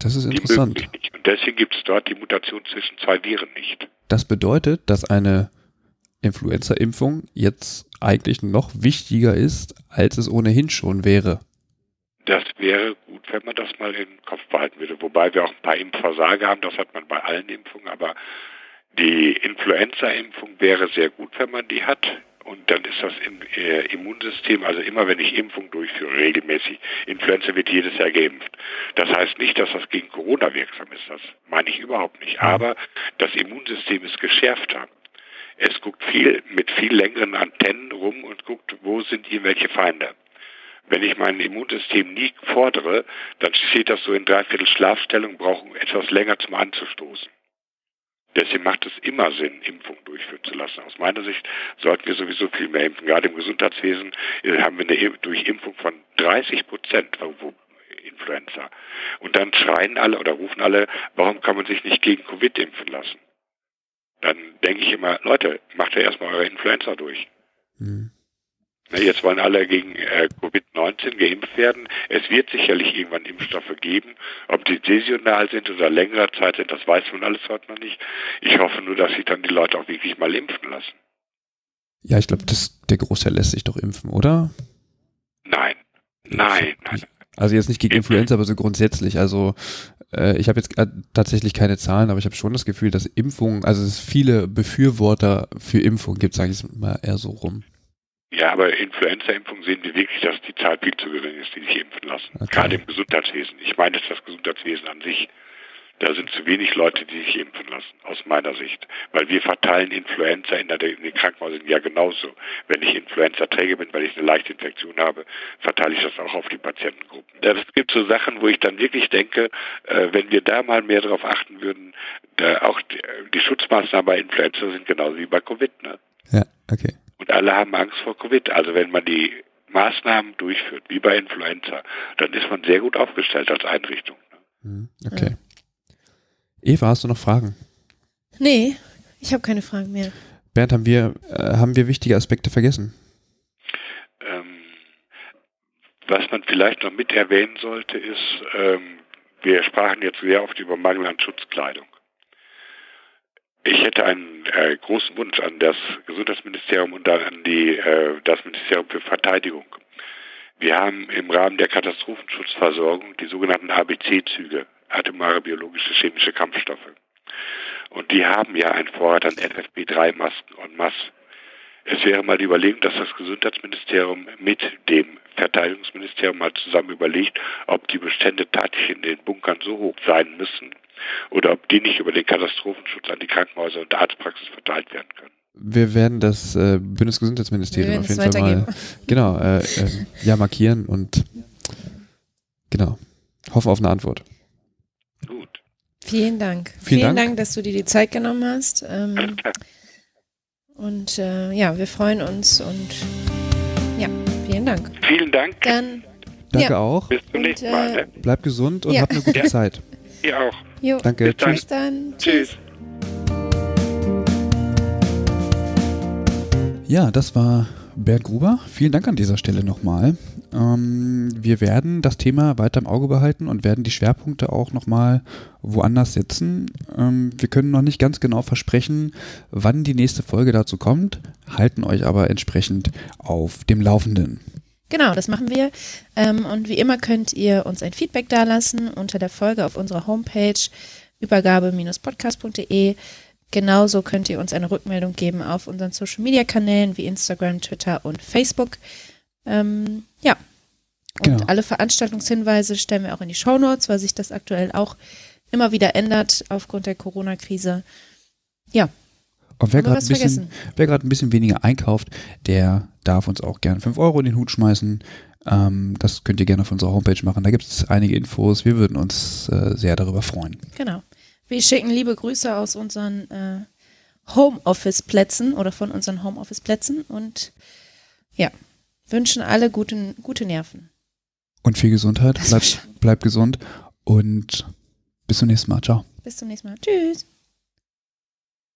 Das ist interessant. Und deswegen gibt es dort die Mutation zwischen zwei Viren nicht. Das bedeutet, dass eine Influenza-Impfung jetzt eigentlich noch wichtiger ist, als es ohnehin schon wäre. Das wäre gut, wenn man das mal im Kopf behalten würde. Wobei wir auch ein paar Impfversage haben, das hat man bei allen Impfungen, aber die Influenza-Impfung wäre sehr gut, wenn man die hat. Und dann ist das im äh, Immunsystem, also immer wenn ich Impfung durchführe, regelmäßig, Influenza wird jedes Jahr geimpft. Das heißt nicht, dass das gegen Corona wirksam ist, das meine ich überhaupt nicht. Aber das Immunsystem ist geschärfter. Es guckt viel mit viel längeren Antennen rum und guckt, wo sind hier welche Feinde. Wenn ich mein Immunsystem nie fordere, dann steht das so in dreiviertel Schlafstellung, braucht etwas länger zum Anzustoßen. Deswegen macht es immer Sinn, Impfung durchführen zu lassen. Aus meiner Sicht sollten wir sowieso viel mehr impfen. Gerade im Gesundheitswesen äh, haben wir eine Durchimpfung von 30 Prozent Influenza. Und dann schreien alle oder rufen alle, warum kann man sich nicht gegen Covid impfen lassen? Dann denke ich immer, Leute, macht ja erstmal eure Influenza durch. Mhm. Jetzt wollen alle gegen äh, Covid-19 geimpft werden. Es wird sicherlich irgendwann Impfstoffe geben. Ob die saisonal sind oder längere Zeit sind, das weiß man alles heute noch nicht. Ich hoffe nur, dass sich dann die Leute auch wirklich mal impfen lassen. Ja, ich glaube, der Großteil lässt sich doch impfen, oder? Nein. Nein. Also jetzt nicht gegen Influenza, aber so grundsätzlich. Also äh, ich habe jetzt äh, tatsächlich keine Zahlen, aber ich habe schon das Gefühl, dass Impfungen, also es viele Befürworter für Impfungen gibt, sage ich mal eher so rum. Ja, aber Influenza-Impfung sehen wir wirklich, dass die Zahl viel zu gering ist, die sich impfen lassen. Okay. Gerade im Gesundheitswesen. Ich meine jetzt das Gesundheitswesen an sich. Da sind zu wenig Leute, die sich impfen lassen, aus meiner Sicht. Weil wir verteilen Influenza in, der, in den Krankenhäusern ja genauso. Wenn ich Influenza-Träger bin, weil ich eine leichte Infektion habe, verteile ich das auch auf die Patientengruppen. Es gibt so Sachen, wo ich dann wirklich denke, äh, wenn wir da mal mehr darauf achten würden, auch die, die Schutzmaßnahmen bei Influenza sind genauso wie bei Covid. Ne? Ja, okay. Und alle haben Angst vor Covid. Also wenn man die Maßnahmen durchführt, wie bei Influenza, dann ist man sehr gut aufgestellt als Einrichtung. Mhm, okay. Eva, hast du noch Fragen? Nee, ich habe keine Fragen mehr. Bernd, haben wir, äh, haben wir wichtige Aspekte vergessen? Ähm, was man vielleicht noch mit erwähnen sollte, ist, ähm, wir sprachen jetzt sehr oft über Mangel an Schutzkleidung. Ich hätte einen äh, großen Wunsch an das Gesundheitsministerium und an die, äh, das Ministerium für Verteidigung. Wir haben im Rahmen der Katastrophenschutzversorgung die sogenannten ABC-Züge, atomare biologische chemische Kampfstoffe. Und die haben ja einen Vorrat an FFP3-Masken en masse. Es wäre mal die Überlegung, dass das Gesundheitsministerium mit dem Verteidigungsministerium mal zusammen überlegt, ob die Bestände tatsächlich in den Bunkern so hoch sein müssen, oder ob die nicht über den Katastrophenschutz an die Krankenhäuser und Arztpraxis verteilt werden können. Wir werden das äh, Bundesgesundheitsministerium auf jeden Fall mal genau äh, äh, ja markieren und genau hoffen auf eine Antwort. Gut. Vielen Dank. Vielen, Vielen Dank. Dank. dass du dir die Zeit genommen hast. Ähm, und äh, ja, wir freuen uns und ja, vielen Dank. Vielen Dank. Dann Danke ja. auch. Bis zum nächsten Mal. Äh, ne? Bleib gesund und ja. hab eine gute Zeit. Ihr auch. Jo. Danke. Bis Tschüss. dann. Tschüss. Ja, das war Bert Gruber. Vielen Dank an dieser Stelle nochmal. Ähm, wir werden das Thema weiter im Auge behalten und werden die Schwerpunkte auch nochmal woanders setzen. Ähm, wir können noch nicht ganz genau versprechen, wann die nächste Folge dazu kommt, halten euch aber entsprechend auf dem Laufenden. Genau, das machen wir. Ähm, und wie immer könnt ihr uns ein Feedback dalassen unter der Folge auf unserer Homepage übergabe-podcast.de. Genauso könnt ihr uns eine Rückmeldung geben auf unseren Social Media Kanälen wie Instagram, Twitter und Facebook. Ähm, ja. Und Genau. alle Veranstaltungshinweise stellen wir auch in die Shownotes, weil sich das aktuell auch immer wieder ändert aufgrund der Corona-Krise. Ja, Und wer gerade ein, bisschen- wer ein bisschen weniger einkauft, der darf uns auch gerne 5 Euro in den Hut schmeißen. Ähm, das könnt ihr gerne auf unserer Homepage machen. Da gibt es einige Infos. Wir würden uns äh, sehr darüber freuen. Genau. Wir schicken liebe Grüße aus unseren äh, Homeoffice-Plätzen oder von unseren Homeoffice-Plätzen und ja, wünschen alle guten, gute Nerven. Und viel Gesundheit. Bleibt, bleibt gesund und bis zum nächsten Mal. Ciao. Bis zum nächsten Mal. Tschüss.